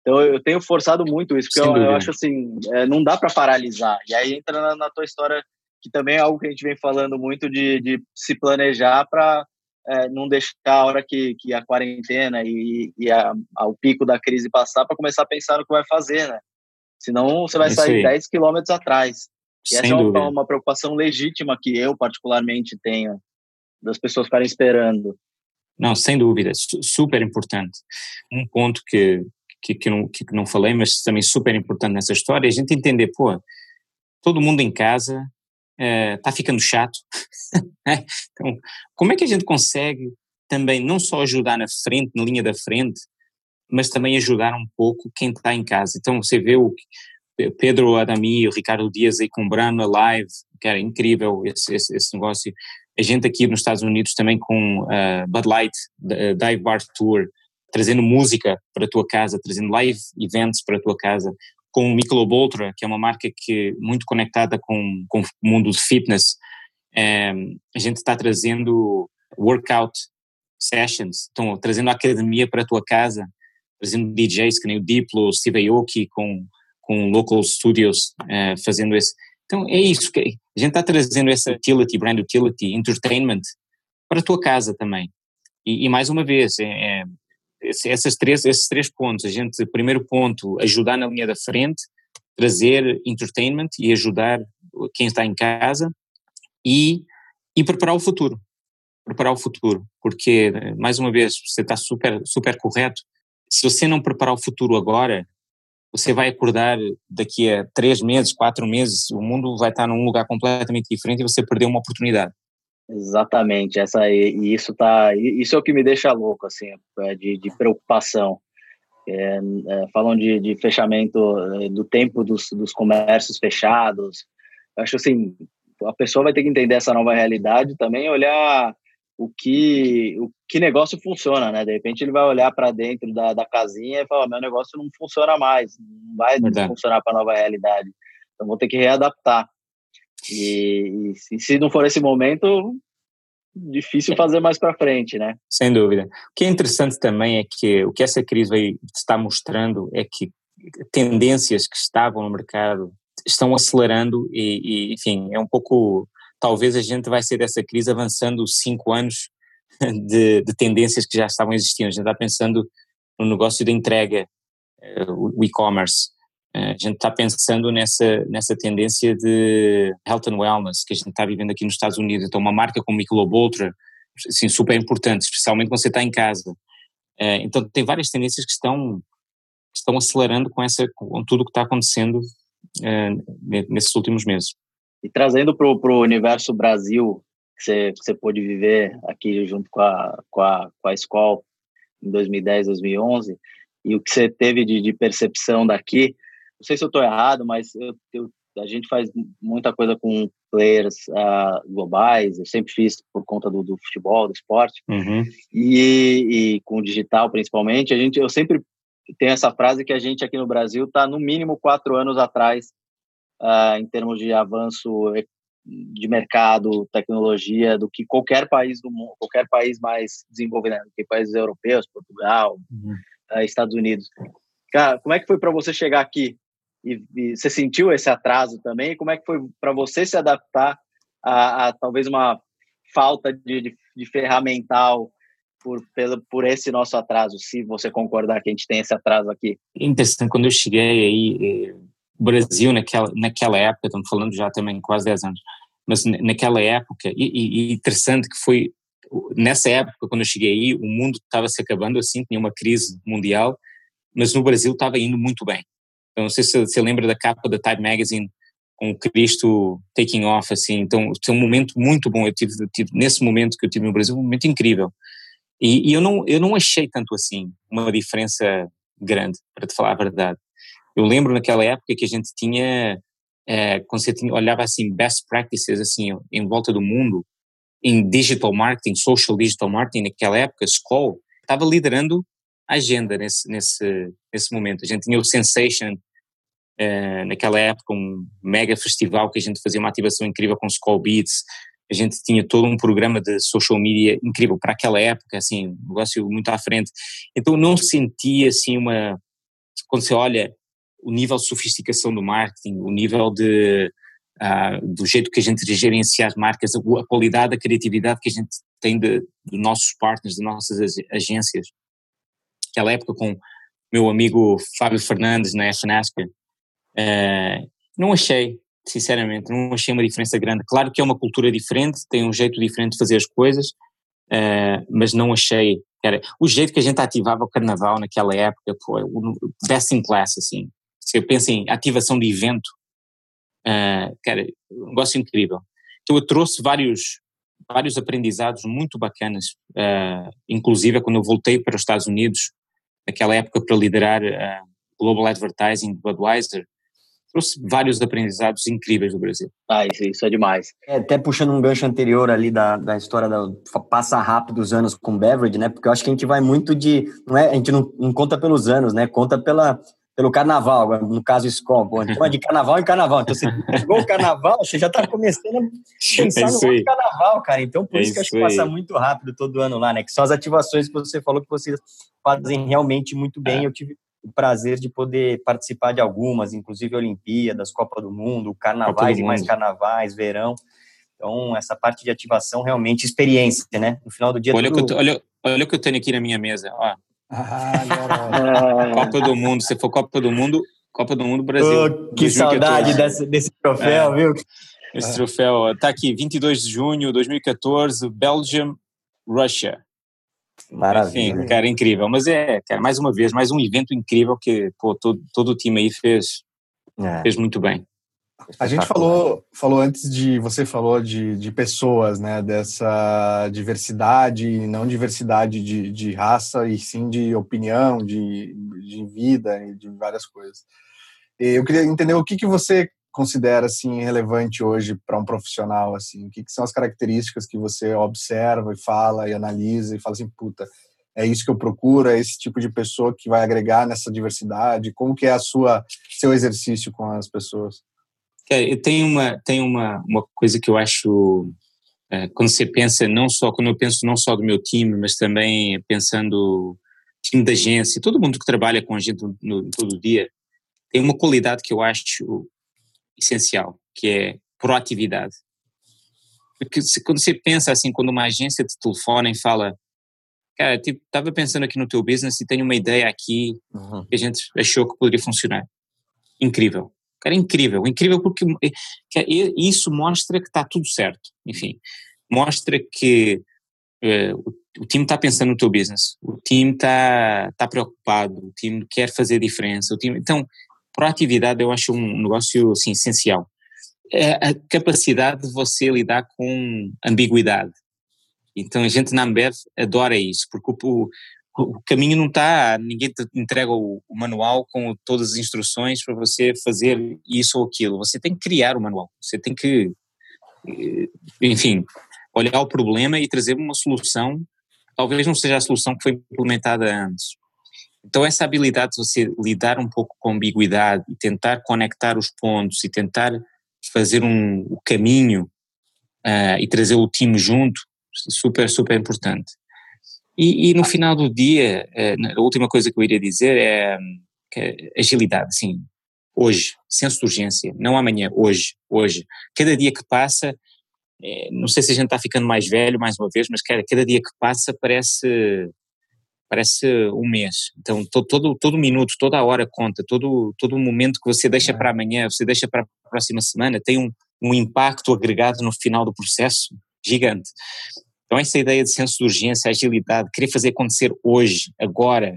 Speaker 1: Então eu tenho forçado muito isso, porque eu, eu, acho assim, é, não dá para paralisar. E aí entra na, na tua história que também é algo que a gente vem falando muito de, de se planejar para é, não deixar a hora que, que a quarentena e, e a, a, o pico da crise passar para começar a pensar no que vai fazer, né? Senão você vai sair 10 quilômetros atrás. E Sem essa é uma, uma, preocupação legítima que eu, particularmente, tenho, das pessoas ficarem esperando.
Speaker 4: Não, sem dúvida, super importante. Um ponto que, que, que, não, que não falei, mas também super importante nessa história, é a gente entender, pô, todo mundo em casa, está eh, ficando chato. Né? então, como é que a gente consegue também não só ajudar na frente, na linha da frente, mas também ajudar um pouco quem está em casa? Então, você vê o Pedro Adami, o Ricardo Dias aí com Brano Live, que era incrível esse, esse, esse, negócio. A gente aqui nos Estados Unidos também com uh, Bud Light, uh, Dive Bar Tour, trazendo música para a tua casa, trazendo live events para a tua casa com o Michelob Ultra, que é uma marca que muito conectada com, com o mundo de fitness, é, a gente está trazendo workout sessions, então trazendo a academia para a tua casa, trazendo DJs que nem o Diplo, Steve Aoki com, com local studios é, fazendo esse. Então é isso, que a gente está trazendo essa utility, brand utility, entertainment para a tua casa também. E, e mais uma vez, é, é essas três, esses três pontos, a gente, primeiro ponto, ajudar na linha da frente, trazer entertainment e ajudar quem está em casa e, e preparar o futuro. Preparar o futuro, porque, mais uma vez, você está super, super correto. Se você não preparar o futuro agora, você vai acordar daqui a três meses, quatro meses, o mundo vai estar num lugar completamente diferente e você perdeu uma oportunidade.
Speaker 1: Exatamente, essa e isso tá, isso é o que me deixa louco assim, é de, de preocupação. É, é, falam de, de fechamento é, do tempo dos, dos comércios fechados. Eu acho assim, a pessoa vai ter que entender essa nova realidade também, olhar o que o que negócio funciona, né? De repente ele vai olhar para dentro da, da casinha e falar: meu negócio não funciona mais, não vai Verdade. funcionar para a nova realidade. Então vou ter que readaptar. E, e, se não for esse momento, difícil fazer mais para frente, né?
Speaker 4: Sem dúvida. O que é interessante também é que o que essa crise vai está mostrando é que tendências que estavam no mercado estão acelerando e, e enfim, é um pouco talvez a gente vai ser dessa crise avançando cinco anos de, de, tendências que já estavam existindo. A gente está pensando no negócio de entrega, eh, o e-commerce, eh, a gente está pensando nessa, nessa tendência de health and wellness que a gente está vivendo aqui nos Estados Unidos. Então, uma marca como Michelob assim, super importante, especialmente quando você está em casa. Eh, então, tem várias tendências que estão, estão acelerando com, essa, com tudo o que está acontecendo nesses últimos meses.
Speaker 1: E trazendo para o universo Brasil, que você, que você pôde viver aqui junto com a, com a, com a escola em 2010, 2011, e o que você teve de, de percepção daqui, não sei se eu estou errado, mas eu, eu, a gente faz muita coisa com players uh, globais, eu sempre fiz por conta do, do futebol, do esporte,
Speaker 4: uhum.
Speaker 1: e, e, com o digital principalmente, a gente, eu sempre tenho essa frase que a gente aqui no Brasil está no mínimo quatro anos atrás uh, em termos de avanço de mercado, tecnologia, do que qualquer país do mundo, qualquer país mais desenvolvido, né? do que países europeus, Portugal, uhum. uh, Estados Unidos. Cara, como é que foi para você chegar aqui? E, e, você sentiu esse atraso também? Como é que foi para você se adaptar a, a, talvez uma falta de, de, de ferramental por, pelo, por esse nosso atraso, se você concordar que a gente tem esse atraso aqui?
Speaker 4: Interessante, quando eu cheguei aí, Brasil naquela, naquela época, estamos falando já também quase 10 anos, mas naquela época, e, e interessante que foi, nessa época, quando eu cheguei aí, o mundo estava se acabando assim, tinha uma crise mundial, mas no Brasil estava indo muito bem. Então, não sei se você lembra da capa da Time Magazine com o Cristo taking off, assim, então foi um momento muito bom, eu tive, eu tive, nesse momento que eu tive no Brasil, um momento incrível. E, e, eu, não, eu não achei tanto assim uma diferença grande, para te falar a verdade. Eu lembro naquela época que a gente tinha, é, quando você tinha, olhava assim, best practices, assim, em volta do mundo, em digital marketing, social digital marketing, naquela época, Skoll estava liderando a agenda nesse, nesse, nesse momento. A gente tinha o Sensation, é, naquela época, um mega festival que a gente fazia uma ativação incrível com Skoll Beats, a gente tinha todo um programa de social media incrível para aquela época, assim, um negócio muito à frente. Então não sentia assim uma quando você olha o nível de sofisticação do marketing, o nível de, uh, do jeito que a gente gerencia as marcas, a, qualidade, a criatividade que a gente tem de, de nossos partners, de nossas agências. Aquela época com meu amigo Fábio Fernandes na FNASCA, uh, não achei, sinceramente, não achei uma diferença grande. Claro que é uma cultura diferente, tem um jeito diferente de fazer as coisas, uh, mas não achei, cara, o jeito que a gente ativava o carnaval naquela época foi best in class, assim se eu penso em ativação de evento, uh, cara, um negócio incrível. Então eu trouxe vários, vários aprendizados muito bacanas, uh, inclusive quando eu voltei para os Estados Unidos, naquela época para liderar uh, Global Advertising Budweiser, trouxe vários aprendizados incríveis do Brasil.
Speaker 1: Ah, isso, isso é demais.
Speaker 3: É, até puxando um gancho anterior ali da, da história da passa rápido os anos com beverage, né? Porque eu acho que a gente vai muito de, não é, a gente não, não conta pelos anos, né? Conta pela pelo carnaval, no caso escola, então é de carnaval em carnaval. Então, você chegou o carnaval, você já está começando a pensar é no outro carnaval, cara. Então, por é isso que acho que passa muito rápido todo ano lá, né? Que são as ativações que você falou que vocês fazem realmente muito bem. É. Eu tive o prazer de poder participar de algumas, inclusive Olimpíadas, Copa do Mundo, carnavais e mais carnavais, verão. Então, essa parte de ativação realmente experiência, né? No final do dia.
Speaker 4: Olha, tudo... que eu, olha, olha o que eu tenho aqui na minha mesa. Ó, ah, Copa do Mundo, se for Copa do Mundo, Copa do Mundo Brasil.
Speaker 3: Oh, que saudade desse, desse troféu, é, viu?
Speaker 4: Esse troféu, tá aqui, 22 de junho de 2014, Belgium, Russia.
Speaker 3: Maravilha.
Speaker 4: Enfim, cara, incrível. Mas é, cara, mais uma vez, mais um evento incrível que pô, todo, todo o time aí fez, é. fez muito bem.
Speaker 2: A gente falou, falou antes de. Você falou de, de pessoas, né? Dessa diversidade, não diversidade de, de raça, e sim de opinião, de, de vida e de várias coisas. Eu queria entender o que, que você considera assim relevante hoje para um profissional assim o que, que, são as características que você observa e fala e analisa e fala assim puta é isso que eu procuro é esse tipo de pessoa que vai agregar nessa diversidade como que é a sua seu exercício com as pessoas
Speaker 4: tem uma, tem uma, uma coisa que eu acho, é, quando você pensa, não só, quando eu penso não só do meu time, mas também pensando time da agência, todo mundo que trabalha com a gente no, no, todo dia, tem uma qualidade que eu acho essencial, que é proatividade. Porque se, quando você pensa assim, quando uma agência te telefona e fala, cara, estava pensando aqui no teu business e tenho uma ideia aqui uhum. que a gente achou que poderia funcionar. Incrível. Cara, é incrível, incrível porque isso mostra que está tudo certo. Enfim, mostra que uh, o, o, time está pensando no teu business, o time está tá preocupado, o time quer fazer diferença. O time, então, proatividade eu acho um negócio assim, essencial. É a capacidade de você lidar com ambiguidade. Então a gente na Ambev adora isso, porque o, o caminho não está, ninguém te entrega o, o, manual com todas as instruções para você fazer isso ou aquilo. Você tem que criar o manual, você tem que enfim, olhar o problema e trazer uma solução, talvez não seja a solução que foi implementada antes. Então, essa habilidade de você lidar um pouco com ambiguidade e tentar conectar os pontos e tentar fazer um, o caminho uh, e trazer o time junto, super, super importante. E, e no final do dia, uh, a última coisa que eu iria dizer é, é agilidade, sim, hoje, senso de urgência, não amanhã, hoje, hoje. Cada dia que passa, é, não sei se a gente está ficando mais velho mais uma vez, mas cada, cada dia que passa parece parece um mês. Então todo, todo, todo minuto, toda hora conta, todo, todo momento que você deixa é. para amanhã, você deixa para a próxima semana, tem um, um impacto agregado no final do processo gigante. Então essa ideia de senso de urgência, agilidade, querer fazer acontecer hoje, agora,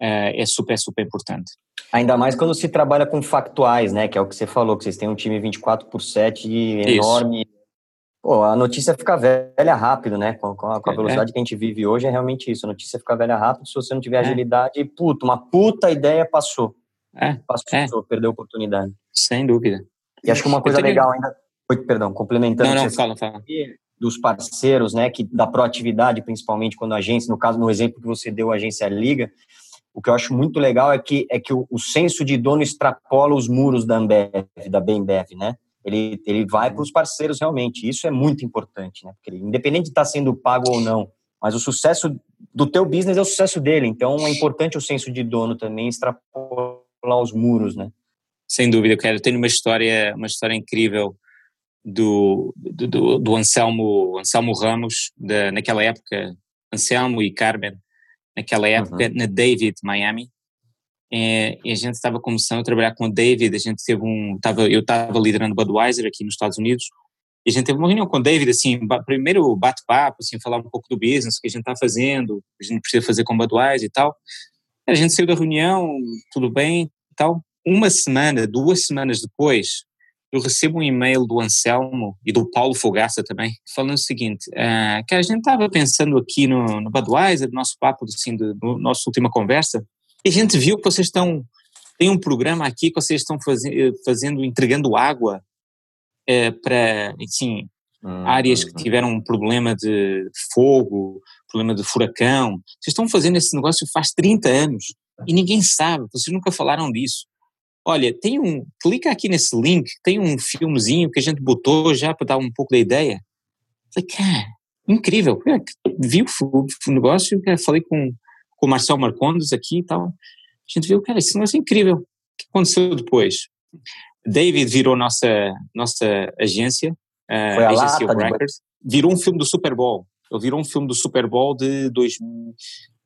Speaker 4: uh, é super, super importante.
Speaker 3: Ainda mais quando se trabalha com factuais, né? Que é o que você falou, que vocês têm um time 24 por 7 enorme. Isso. Pô, a notícia fica velha rápido, né? Com, a, com a, é. velocidade é. que a gente vive hoje, é realmente isso. A notícia fica velha rápido. Se você não tiver é. agilidade, puta, uma puta ideia passou.
Speaker 4: É.
Speaker 3: Passou, perdeu a oportunidade.
Speaker 4: Sem dúvida.
Speaker 3: E acho que uma coisa tenho... legal ainda. Perdão, complementando.
Speaker 4: Não, não, fala, fala.
Speaker 3: Dos parceiros, né? Que da proatividade, principalmente quando a agência, no caso, no exemplo que você deu, a agência Liga, o que eu acho muito legal é que, é que o, o senso de dono extrapola os muros da Ambev, da Bembev, né? Ele, ele vai para os parceiros realmente. Isso é muito importante, né? Porque ele, independente de estar tá sendo pago ou não, mas o sucesso do teu business é o sucesso dele. Então é importante o senso de dono também extrapolar os muros, né?
Speaker 4: Sem dúvida, eu quero. Tenho uma história, uma história incrível do, do, do Anselmo, Anselmo Ramos, da, naquela época, Anselmo e Carmen, naquela época, uhum. na David, Miami. É, e a gente estava começando a trabalhar com o David, a gente teve um, tava, eu estava liderando Budweiser aqui nos Estados Unidos, e a gente teve uma reunião com o David, assim, primeiro bate-papo, assim, falar um pouco do business, que a gente está fazendo, a gente precisa fazer com Budweiser e tal. A gente saiu da reunião, tudo bem e tal. Uma semana, duas semanas depois, eu recebo um e-mail do Anselmo e do Paulo Fogaça também, falando o seguinte, uh, que a gente estava pensando aqui no, no Budweiser, no nosso papo, assim, do, no nossa última conversa, e a gente viu que vocês estão, tem um programa aqui que vocês estão fazendo, fazendo entregando água é, para, assim, uhum. áreas que tiveram um problema de fogo, problema de furacão. Vocês estão fazendo esse negócio faz 30 anos e ninguém sabe, vocês nunca falaram disso. Olha, tem um, clica aqui nesse link, tem um filmezinho que a gente botou já para dar um pouco da ideia. Falei, cara, incrível. Vi o, negócio, falei com, com o Marcel Marcondes aqui e tal. A gente viu, cara, isso negócio é incrível. O que aconteceu depois? David virou nossa, nossa agência, uh, Foi a Agency of Records, virou um filme do Super Bowl. Ele virou um filme do Super Bowl de dois,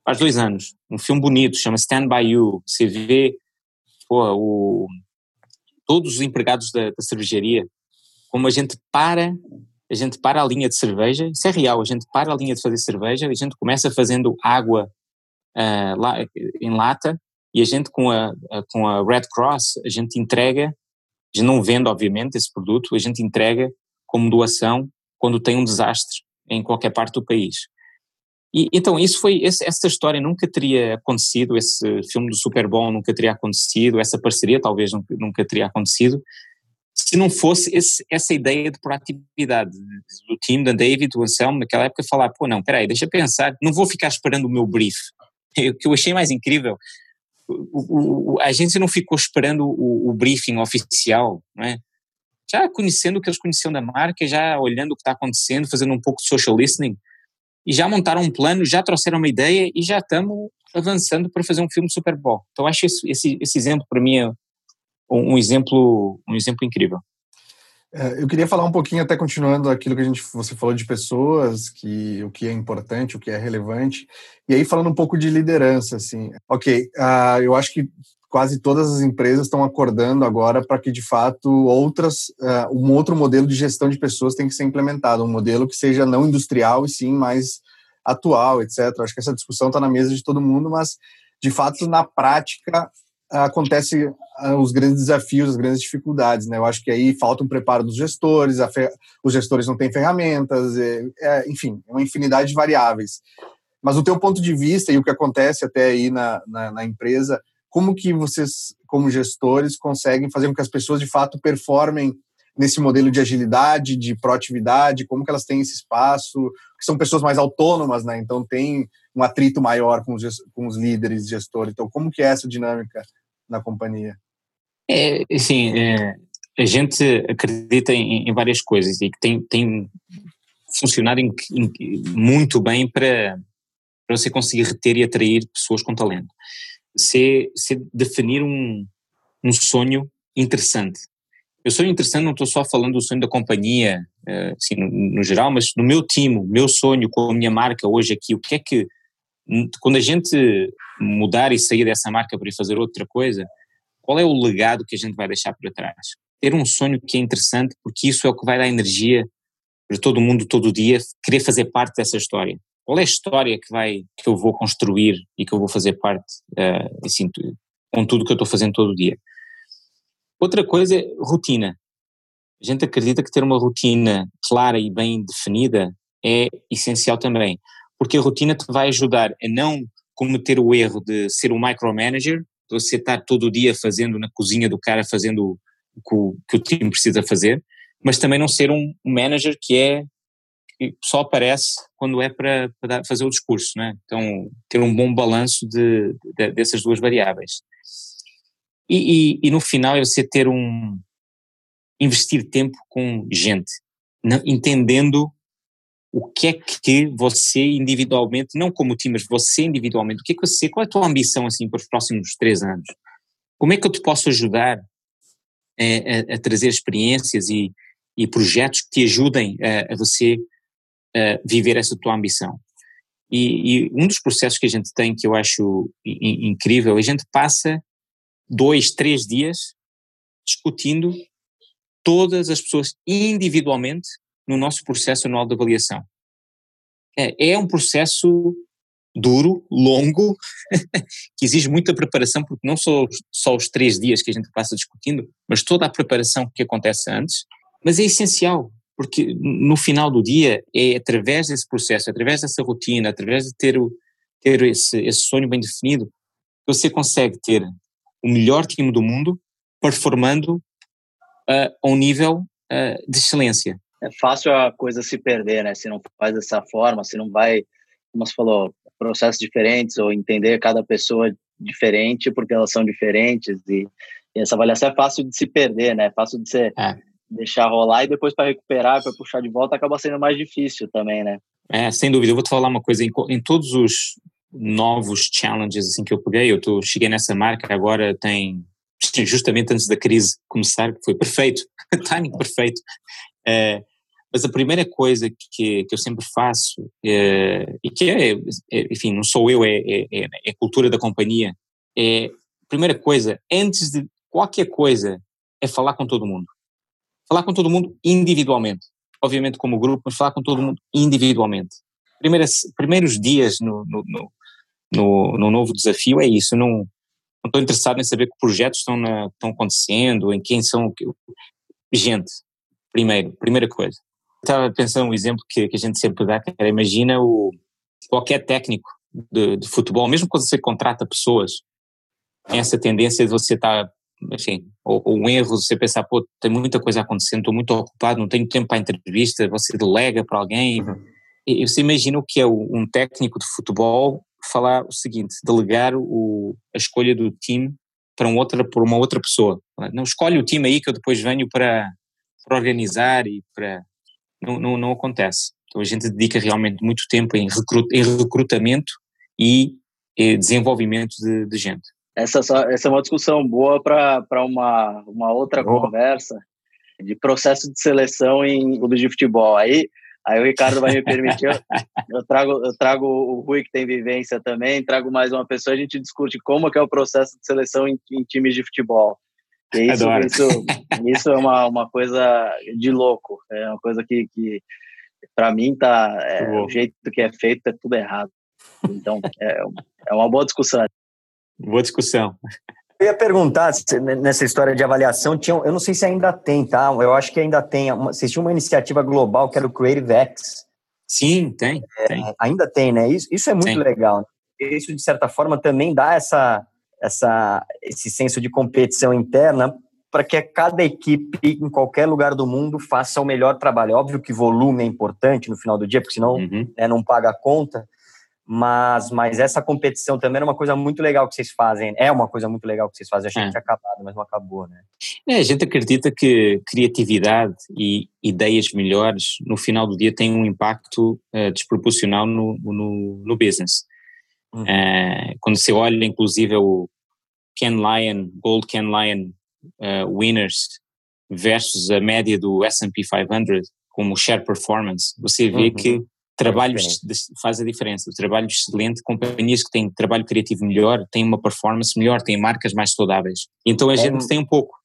Speaker 4: faz dois anos. Um filme bonito, chama Stand By You. Você vê o, todos os empregados da, da cervejaria, como a gente para a gente para a linha de cerveja, isso é real, a gente para a linha de fazer cerveja, a gente começa fazendo água uh, lá, em lata e a gente com a, a, com a Red Cross, a gente entrega, a gente não vende obviamente esse produto, a gente entrega como doação quando tem um desastre em qualquer parte do país. E, então, isso foi, esse, essa história nunca teria acontecido, esse filme do Super Bowl nunca teria acontecido, essa parceria talvez nunca, nunca teria acontecido, se não fosse esse, essa ideia de proatividade do time, da David, do Anselmo, naquela época, falar, pô, não, peraí, deixa pensar, não vou ficar esperando o meu brief. O que eu achei mais incrível, o, o, a agência não ficou esperando o, o briefing oficial, não é? já conhecendo o que eles conheciam da marca, já olhando o que está acontecendo, fazendo um pouco de social listening, e já montaram um plano, já trouxeram uma ideia e já estamos avançando para fazer um filme Super Bowl. Então acho esse, esse, esse exemplo para mim é um, um, exemplo um exemplo incrível.
Speaker 2: É, eu queria falar um pouquinho, até continuando aquilo que a gente, você falou de pessoas, que o que é importante, o que é relevante, e aí falando um pouco de liderança, assim. Ok, uh, eu acho que quase todas as empresas estão acordando agora para que, de fato, outras, uh, um outro modelo de gestão de pessoas tem que ser implementado, um modelo que seja não industrial e sim mais atual, etc. Acho que essa discussão está na mesa de todo mundo, mas, de fato, na prática, acontece uh, os grandes desafios, as grandes dificuldades, né? Eu acho que aí falta um preparo dos gestores, os gestores não têm ferramentas, é, é, enfim, é uma infinidade de variáveis. Mas o teu ponto de vista e o que acontece até aí na, na, na empresa como que vocês, como gestores, conseguem fazer com que as pessoas de fato performem nesse modelo de agilidade, de proatividade, como que elas têm esse espaço, que são pessoas mais autônomas, né? Então tem um atrito maior com os, com os líderes, gestores. Então, como que é essa dinâmica na companhia?
Speaker 4: É, assim, é, a gente acredita em, em, várias coisas e tem, tem funcionado em, em, muito bem para, para você conseguir reter e atrair pessoas com talento. Se, se definir um, um sonho interessante. Eu sonho interessante, não estou só falando do sonho da companhia, eh, assim, no, no, geral, mas no meu time, meu sonho com a minha marca hoje aqui, o que é que, quando a gente mudar e sair dessa marca para ir fazer outra coisa, qual é o legado que a gente vai deixar para trás? Ter um sonho que é interessante, porque isso é o que vai dar energia para todo mundo todo dia, querer fazer parte dessa história. Qual é a história que vai que eu vou construir e que eu vou fazer parte, uh, assim, com tudo que eu estou fazendo todo dia? Outra coisa é rotina. A gente acredita que ter uma rotina clara e bem definida é essencial também, porque a rotina te vai ajudar a não cometer o erro de ser um micromanager, de você estar todo o dia fazendo na cozinha do cara, fazendo o o, que o time precisa fazer, mas também não ser um manager que é só aparece quando é para, para fazer o discurso, né? Então ter um bom balanço de, de, dessas duas variáveis. E, e, e, no final é você ter um investir tempo com gente, não, entendendo o que é que você individualmente, não como time, mas você individualmente, o que é que você, qual é a tua ambição assim para os próximos três anos? Como é que eu te posso ajudar a, a, a trazer experiências e, e, projetos que te ajudem a, a você viver essa tua ambição? E, e, um dos processos que a gente tem que eu acho incrível, a gente passa dois, três dias discutindo todas as pessoas individualmente no nosso processo anual de avaliação. É, é um processo duro, longo, que exige muita preparação, porque não são só os três dias que a gente passa discutindo, mas toda a preparação que acontece antes, mas é essencial, porque no final do dia é através desse processo, através dessa rotina, através de ter, o, ter esse, esse sonho bem definido, que você consegue ter o melhor time do mundo performando uh, a um nível uh, de excelência
Speaker 1: é fácil a coisa se perder, né? Se não faz dessa forma, se não vai, como você falou, processos diferentes ou entender cada pessoa diferente porque elas são diferentes e, e essa avaliação é fácil de se perder, né? É fácil de você é. Deixar rolar e depois para recuperar, para puxar de volta acaba sendo mais difícil também, né?
Speaker 4: É, sem dúvida. Eu vou te falar uma coisa, em, em todos os novos challenges assim que eu peguei, eu tô, cheguei nessa marca agora tem justamente antes da crise começar, que foi perfeito, timing perfeito. É, mas a primeira coisa que, que eu sempre faço, é, e que é, é, enfim, não sou eu, é, é, é, é cultura da companhia, é, primeira coisa, antes de qualquer coisa, é falar com todo mundo. Falar com todo mundo individualmente. Obviamente como grupo, mas falar com todo mundo individualmente. Primeiras, primeiros dias no, no, no, no, no novo desafio é isso. Não, não estou interessado em saber que projetos estão, na, estão acontecendo, em quem são. Gente, primeiro, primeira coisa. Estava pensando um exemplo que, que a gente sempre dá, que era, imagina o, qualquer técnico de, de, futebol, mesmo quando você contrata pessoas, essa tendência de você estar, tá, enfim, ou, ou, um erro, você pensar, pô, tem muita coisa acontecendo, estou muito ocupado, não tenho tempo para a entrevista, você delega para alguém. Uhum. E você imagina o que é um técnico de futebol falar o seguinte, delegar o, a escolha do time para, um outra, para uma outra pessoa. Não escolhe o time aí que eu depois venho para, para organizar e para não, não, não acontece. Então a gente dedica realmente muito tempo em, recrut, em recrutamento e, e desenvolvimento de, de, gente.
Speaker 1: Essa, essa é uma discussão boa para uma, uma outra conversa de processo de seleção em clubes de futebol. Aí, aí o Ricardo vai me permitir, eu, eu, trago, eu trago o Rui que tem vivência também, trago mais uma pessoa, a gente discute como que é o processo de seleção em, em times de futebol. Isso, isso, isso é uma, uma coisa de louco. É uma coisa que, que para mim, tá, é, o jeito que é feito é tudo errado. Então, é, é uma boa discussão.
Speaker 4: Boa discussão.
Speaker 3: Eu ia perguntar nessa história de avaliação, tinha, eu não sei se ainda tem, tá? Eu acho que ainda tem. Vocês tinham uma iniciativa global que era o Creative X.
Speaker 4: Sim, tem.
Speaker 3: É,
Speaker 4: tem.
Speaker 3: Ainda tem, né? Isso, isso é muito legal. Isso, de certa forma, também dá essa, essa, esse senso de competição interna para que cada equipe em qualquer lugar do mundo faça o melhor trabalho. Óbvio que volume é importante no final do dia, porque senão uhum. né, não paga a conta, mas, mas essa competição também é uma coisa muito legal que vocês fazem. É uma coisa muito legal que vocês fazem. Achei é. que tinha acabado, mas não acabou, né?
Speaker 4: É, a gente acredita que criatividade e ideias melhores no final do dia têm um impacto uh, desproporcional no, no, no business. Uhum. Uh, quando você olha, inclusive, o Ken Lion, Gold Ken Lion uh, Winners versus a média do S&P 500 como share performance, você vê uhum. que trabalho faz a diferença. O trabalho excelente, companhias que têm trabalho criativo melhor, têm uma performance melhor, têm marcas mais saudáveis. Então a é, gente tem um pouco.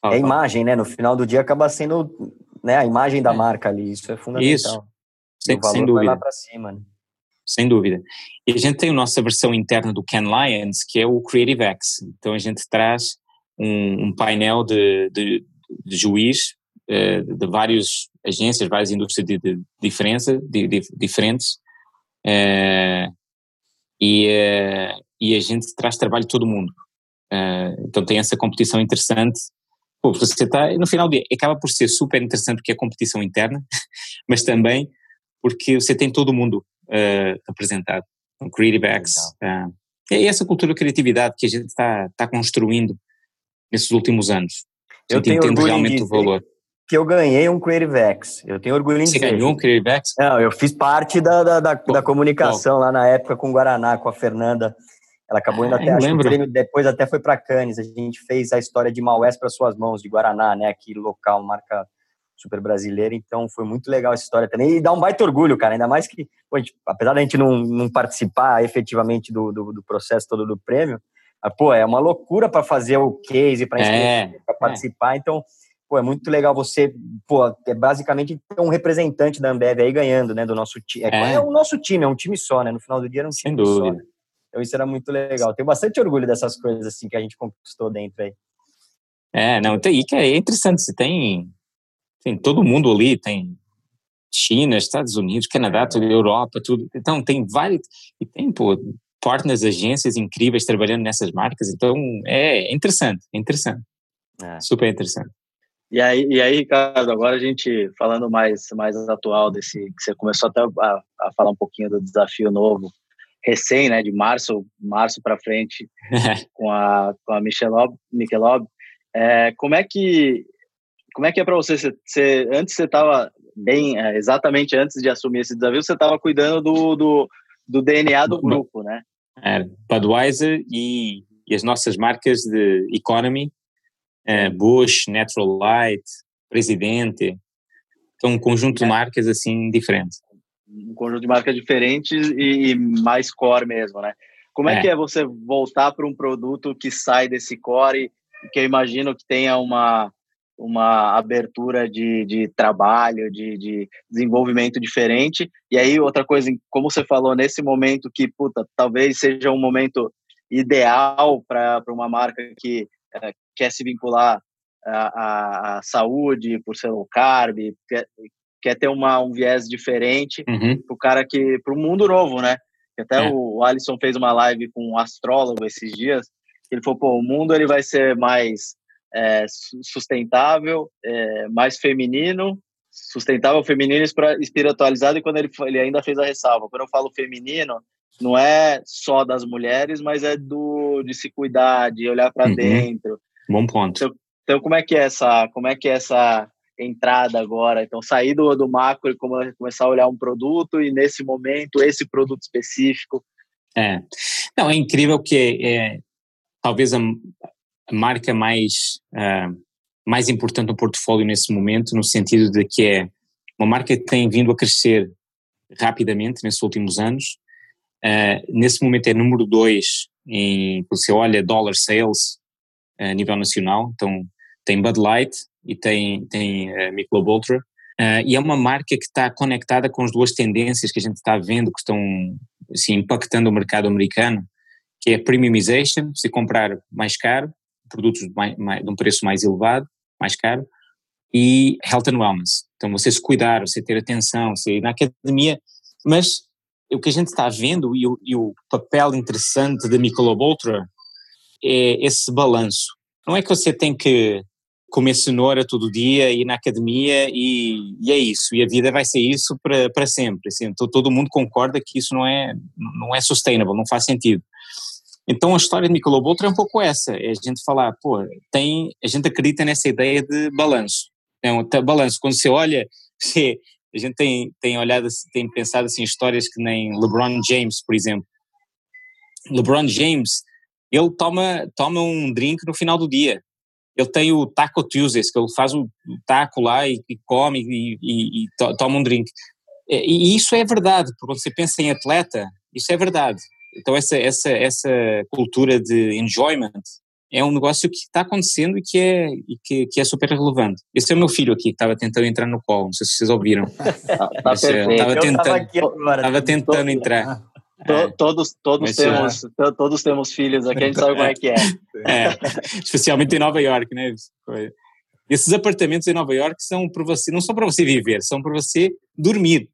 Speaker 3: Fala, é a imagem, né? No final do dia acaba sendo né, a imagem da é. marca ali. Isso é fundamental. Isso.
Speaker 4: Sem, o valor sem dúvida. vai lá para cima. Né? Sem dúvida. E a gente tem a nossa versão interna do Ken Lions, que é o Creative X. Então a gente traz um, um painel de, de, de juiz de várias agências, várias indústrias de, de diferença, de, de, diferentes, uh, e, uh, e a gente traz trabalho de todo mundo. então tem essa competição interessante. Pô, você está, no final do dia, acaba por ser super interessante porque é competição interna, mas também porque você tem todo mundo apresentado. Um Creative X. é essa cultura de criatividade que a gente está tá construindo nesses últimos anos.
Speaker 3: Eu tenho orgulho realmente o valor. Que eu ganhei um Creative X. Eu tenho orgulho em
Speaker 4: Você dizer. ganhou um Creative X?
Speaker 3: Não, eu fiz parte da, da, da, da comunicação lá na época com o Guaraná, com a Fernanda. Ela acabou indo ah, até, acho prêmio, depois até foi para Cannes. A gente fez a história de Maués para suas mãos, de Guaraná, né? Aqui local, marca super brasileira. Então foi muito legal essa história também. E dá um baita orgulho, cara. Ainda mais que, pô, gente, apesar da gente não, não participar efetivamente do, do, do processo todo do prêmio, ah, pô, é uma loucura para fazer o case, para é, para participar. É. Então, pô, é muito legal você, pô, é basicamente ter um representante da Ambev aí ganhando, né, do nosso time. É, é, o nosso time, é um time só, né? No final do dia era um time só. Né? Então isso era muito legal. Tenho bastante orgulho dessas coisas assim que a gente conquistou dentro aí.
Speaker 4: É, não, tem, que é interessante, você tem, tem todo mundo ali, tem China, Estados Unidos, Canadá, tudo, Europa, tudo. Então tem vários, e tem, pô, partners, agências incríveis trabalhando nessas marcas, então é interessante, é interessante, é. super interessante.
Speaker 1: E aí, e aí, Ricardo, agora a gente falando mais, mais atual desse, que você começou até a, a falar um pouquinho do desafio novo, recém, né, de março, março para frente, com a, com a Michelob, Michelob, é, como é que como é que é para você? você? você? Antes você estava bem, é, exatamente antes de assumir esse desafio, você estava cuidando do, do, do DNA do grupo, né?
Speaker 4: É, Budweiser e, e, as nossas marcas de economy, Bush, Natural Light, Presidente, então um conjunto de é. marcas assim diferentes.
Speaker 1: Um conjunto de marcas diferentes e, mais core mesmo, né? Como é, é, que é você voltar para um produto que sai desse core, que eu imagino que tenha uma uma abertura de, de trabalho, de, de, desenvolvimento diferente. E aí, outra coisa, como você falou, nesse momento que, puta, talvez seja um momento ideal para uma marca que é, quer se vincular à, à, saúde, por ser low carb, quer, quer ter uma, um viés diferente uhum. para o cara que, para o mundo novo, né? Até é. o Alisson fez uma live com um astrólogo esses dias, ele falou, pô, o mundo ele vai ser mais é, sustentável, é, mais feminino, sustentável, feminino espiritualizado, e quando ele, ele ainda fez a ressalva, quando eu falo feminino, não é só das mulheres, mas é do de se cuidar, de olhar para uhum. dentro.
Speaker 4: Bom ponto.
Speaker 1: Então, então, como é que é essa, como é que é essa entrada agora? Então, sair do, do macro e começar a olhar um produto e nesse momento esse produto específico.
Speaker 4: É, não é incrível que é, talvez a, marca mais, uh, mais importante no portfólio nesse momento, no sentido de que é uma marca que tem vindo a crescer rapidamente nesses últimos anos. Uh, nesse momento é número 2 em, você olha, dollar sales a nível nacional, então tem Bud Light e tem, tem uh, Michelob Ultra, uh, e é uma marca que está conectada com as duas tendências que a gente está vendo que estão assim, impactando o mercado americano, que é premiumization, se comprar mais caro, produtos de, mais, mais, de um preço mais elevado, mais caro, e health and wellness. Então, você se cuidar, você ter atenção, você ir na academia, mas o que a gente está vendo e o, e o papel interessante da Michelob Ultra é esse balanço. Não é que você tem que comer cenoura todo dia, ir na academia e, e é isso. E a vida vai ser isso para, para sempre. Assim, todo mundo concorda que isso não é, não é sustainable, não faz sentido. Então a história de Michelob Ultra é um pouco essa, é a gente falar, pô, tem, a gente acredita nessa ideia de balanço. Um balanço, quando você olha, você, a gente tem, tem olhado, tem pensado assim, histórias que nem LeBron James, por exemplo. LeBron James, ele toma, toma um drink no final do dia. Ele tem o Taco Tuesdays, que ele faz o taco lá e, e come e, e, e, toma um drink. E, isso é verdade, porque quando você pensa em atleta, isso é verdade. Então essa, essa, essa cultura de enjoyment é um negócio que está acontecendo e que é, e que, que, é super relevante. Esse é o meu filho aqui, que estava tentando entrar no colo, não sei se vocês ouviram.
Speaker 1: Tá, Estava
Speaker 4: tentando, tentando entrar.
Speaker 1: É. Todos, todos, temos, é. todos temos filhos aqui, a gente sabe como é que é.
Speaker 4: é. Especialmente em Nova York, né? Esses apartamentos em Nova York são para você, não são para você viver, são para você dormir.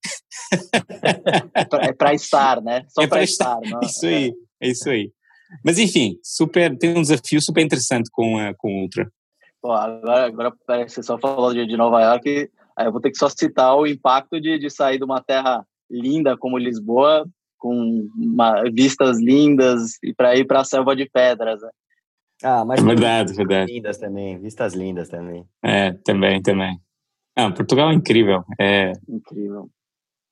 Speaker 1: É para estar, né? Só é para estar. estar
Speaker 4: isso aí, é isso aí. Mas enfim, super, tem um desafio super interessante com a com Ultra.
Speaker 1: Agora, agora você só falou de, de Nova York, eu vou ter que só citar o impacto de, de sair de uma terra linda como Lisboa com uma, vistas lindas e para ir para a selva de pedras. Né?
Speaker 3: Ah, mas
Speaker 4: verdade, verdade.
Speaker 3: Lindas também, vistas lindas também.
Speaker 4: É, também, também. Não, Portugal é incrível. É
Speaker 1: incrível.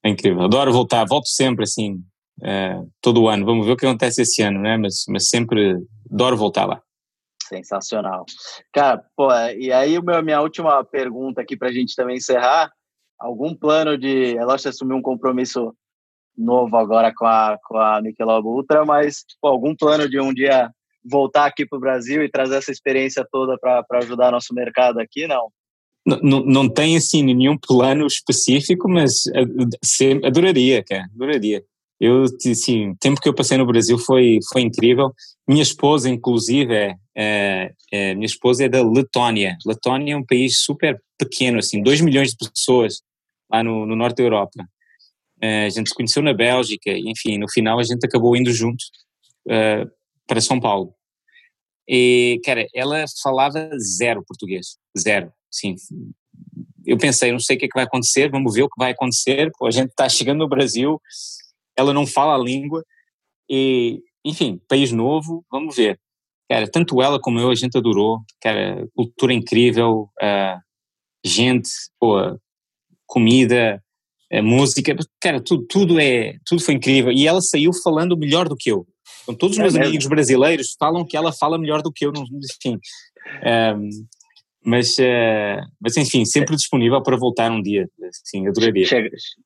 Speaker 4: É incrível. Adoro voltar, volto sempre assim, é, todo ano. Vamos ver o que acontece esse ano, né? Mas, mas sempre adoro voltar lá.
Speaker 1: Sensacional. Cara, pô, e aí a minha última pergunta aqui para a gente também encerrar. Algum plano de, é lógico, assumir um compromisso novo agora com a, com a Michelob Ultra, mas tipo, algum plano de um dia voltar aqui para o Brasil e trazer essa experiência toda para ajudar nosso mercado aqui, não?
Speaker 4: Não, não tem assim nenhum plano específico, mas sempre, adoraria, cara, adoraria. Eu, assim, o tempo que eu passei no Brasil foi, foi incrível. Minha esposa, inclusive, é, é, é, minha esposa é da Letônia. Letônia é um país super pequeno, assim, 2 milhões de pessoas lá no, no norte da Europa. É, a gente se conheceu na Bélgica, enfim, no final a gente acabou indo juntos uh, para São Paulo. E, cara, ela falava zero português, zero, sim. Eu pensei, não sei o que, é que vai acontecer, vamos ver o que vai acontecer, a gente está chegando no Brasil, ela não fala a língua, e, enfim, país novo, vamos ver. Cara, tanto ela como eu, a gente adorou, cara, cultura incrível, uh, gente, pô, comida, a música, cara, tudo, tudo, é, tudo foi incrível. E ela saiu falando melhor do que eu. Então, todos os meus é amigos brasileiros falam que ela fala melhor do que eu, enfim. Um, mas, uh, mas, enfim, sempre disponível para voltar um dia. Sim, adoraria.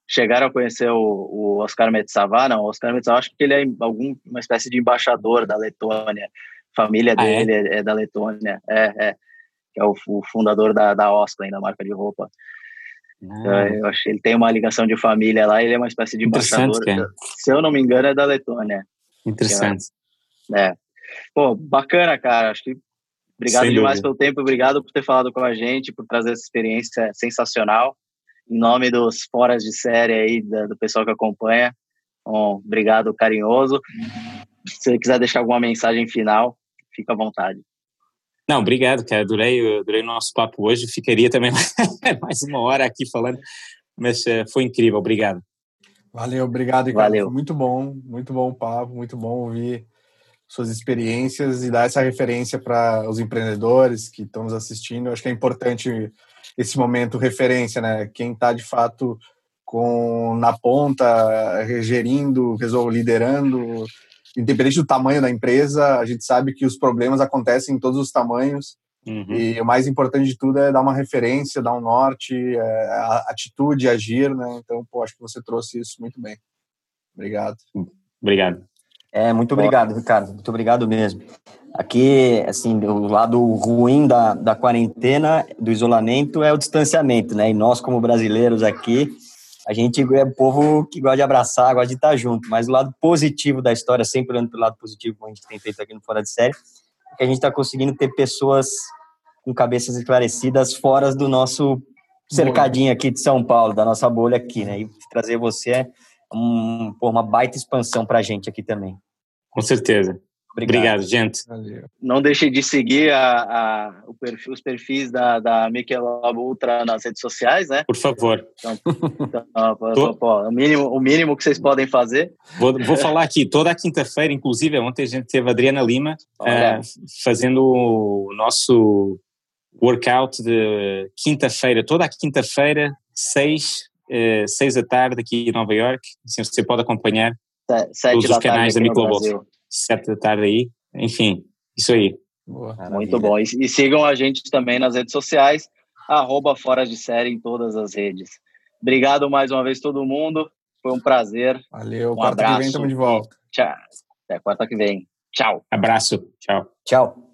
Speaker 1: Chegaram a conhecer o, o Oscar Metsavá? Não, o Oscar Metsavá, acho que ele é algum, uma espécie de embaixador da Letônia. Família ah, dele é? é? é? da Letônia. É, é. É o, o fundador da, da Osklin, da marca de roupa. Ah. Eu acho que ele tem uma ligação de família lá, ele é uma espécie de embaixador. Se eu não me engano, é da Letônia.
Speaker 4: Interessante.
Speaker 1: É. Pô, bacana, cara. Acho que obrigado Sem demais dúvida. pelo tempo, obrigado por ter falado com a gente, por trazer essa experiência sensacional. Em nome dos foras de série aí, do pessoal que acompanha, um obrigado carinhoso. Se você quiser deixar alguma mensagem final, fica à vontade.
Speaker 4: Não, obrigado, cara. Adorei, adorei o nosso papo hoje. Ficaria também mais uma hora aqui falando, mas uh, foi incrível. Obrigado.
Speaker 2: Valeu, obrigado, Ricardo. Valeu. Muito bom, muito bom o papo, muito bom ouvir suas experiências e dar essa referência para os empreendedores que estão nos assistindo. Eu acho que é importante esse momento referência, né? Quem está de fato com na ponta, gerindo, liderando, independente do tamanho da empresa, a gente sabe que os problemas acontecem em todos os tamanhos. Uhum. E o mais importante de tudo é dar uma referência, dar um norte, é, atitude, agir, né? Então, pô, acho que você trouxe isso muito bem. Obrigado.
Speaker 4: Obrigado.
Speaker 3: É, muito obrigado, Ricardo. Muito obrigado mesmo. Aqui, assim, o lado ruim da, da quarentena, do isolamento, é o distanciamento, né? E nós, como brasileiros aqui, a gente é povo que gosta de abraçar, gosta de estar junto, mas o lado positivo da história, sempre olhando pelo lado positivo, como a gente tem feito aqui no Fora de Série, é que a gente está conseguindo ter pessoas com cabeças esclarecidas fora do nosso cercadinho aqui de São Paulo, da nossa bolha aqui, né? E trazer você é um, uma baita expansão para a gente aqui também.
Speaker 4: Com certeza. Obrigado, gente.
Speaker 1: Valeu. Não deixe de seguir a, a, perfil, os perfis da, da Michelob Ultra nas redes sociais, né?
Speaker 4: Por favor.
Speaker 1: Então, então pô, o, mínimo, o mínimo que vocês podem fazer.
Speaker 4: Vou, vou falar aqui, toda quinta-feira, inclusive ontem a gente teve a Adriana Lima uh, fazendo o nosso workout de quinta-feira, toda a quinta-feira, seis, uh, seis da tarde aqui em Nova York. Assim, você pode acompanhar
Speaker 1: Sete todos
Speaker 4: os canais da Michelob sete da tarde aí. Enfim, isso aí.
Speaker 1: Boa, Muito bom. E, e, sigam a gente também nas redes sociais, arroba Fora de Série em todas as redes. Obrigado mais uma vez todo mundo. Foi um prazer.
Speaker 2: Valeu. Um quarta abraço. que vem estamos de volta.
Speaker 1: Tchau. Até quarta que vem. Tchau.
Speaker 4: Abraço. Tchau.
Speaker 3: Tchau.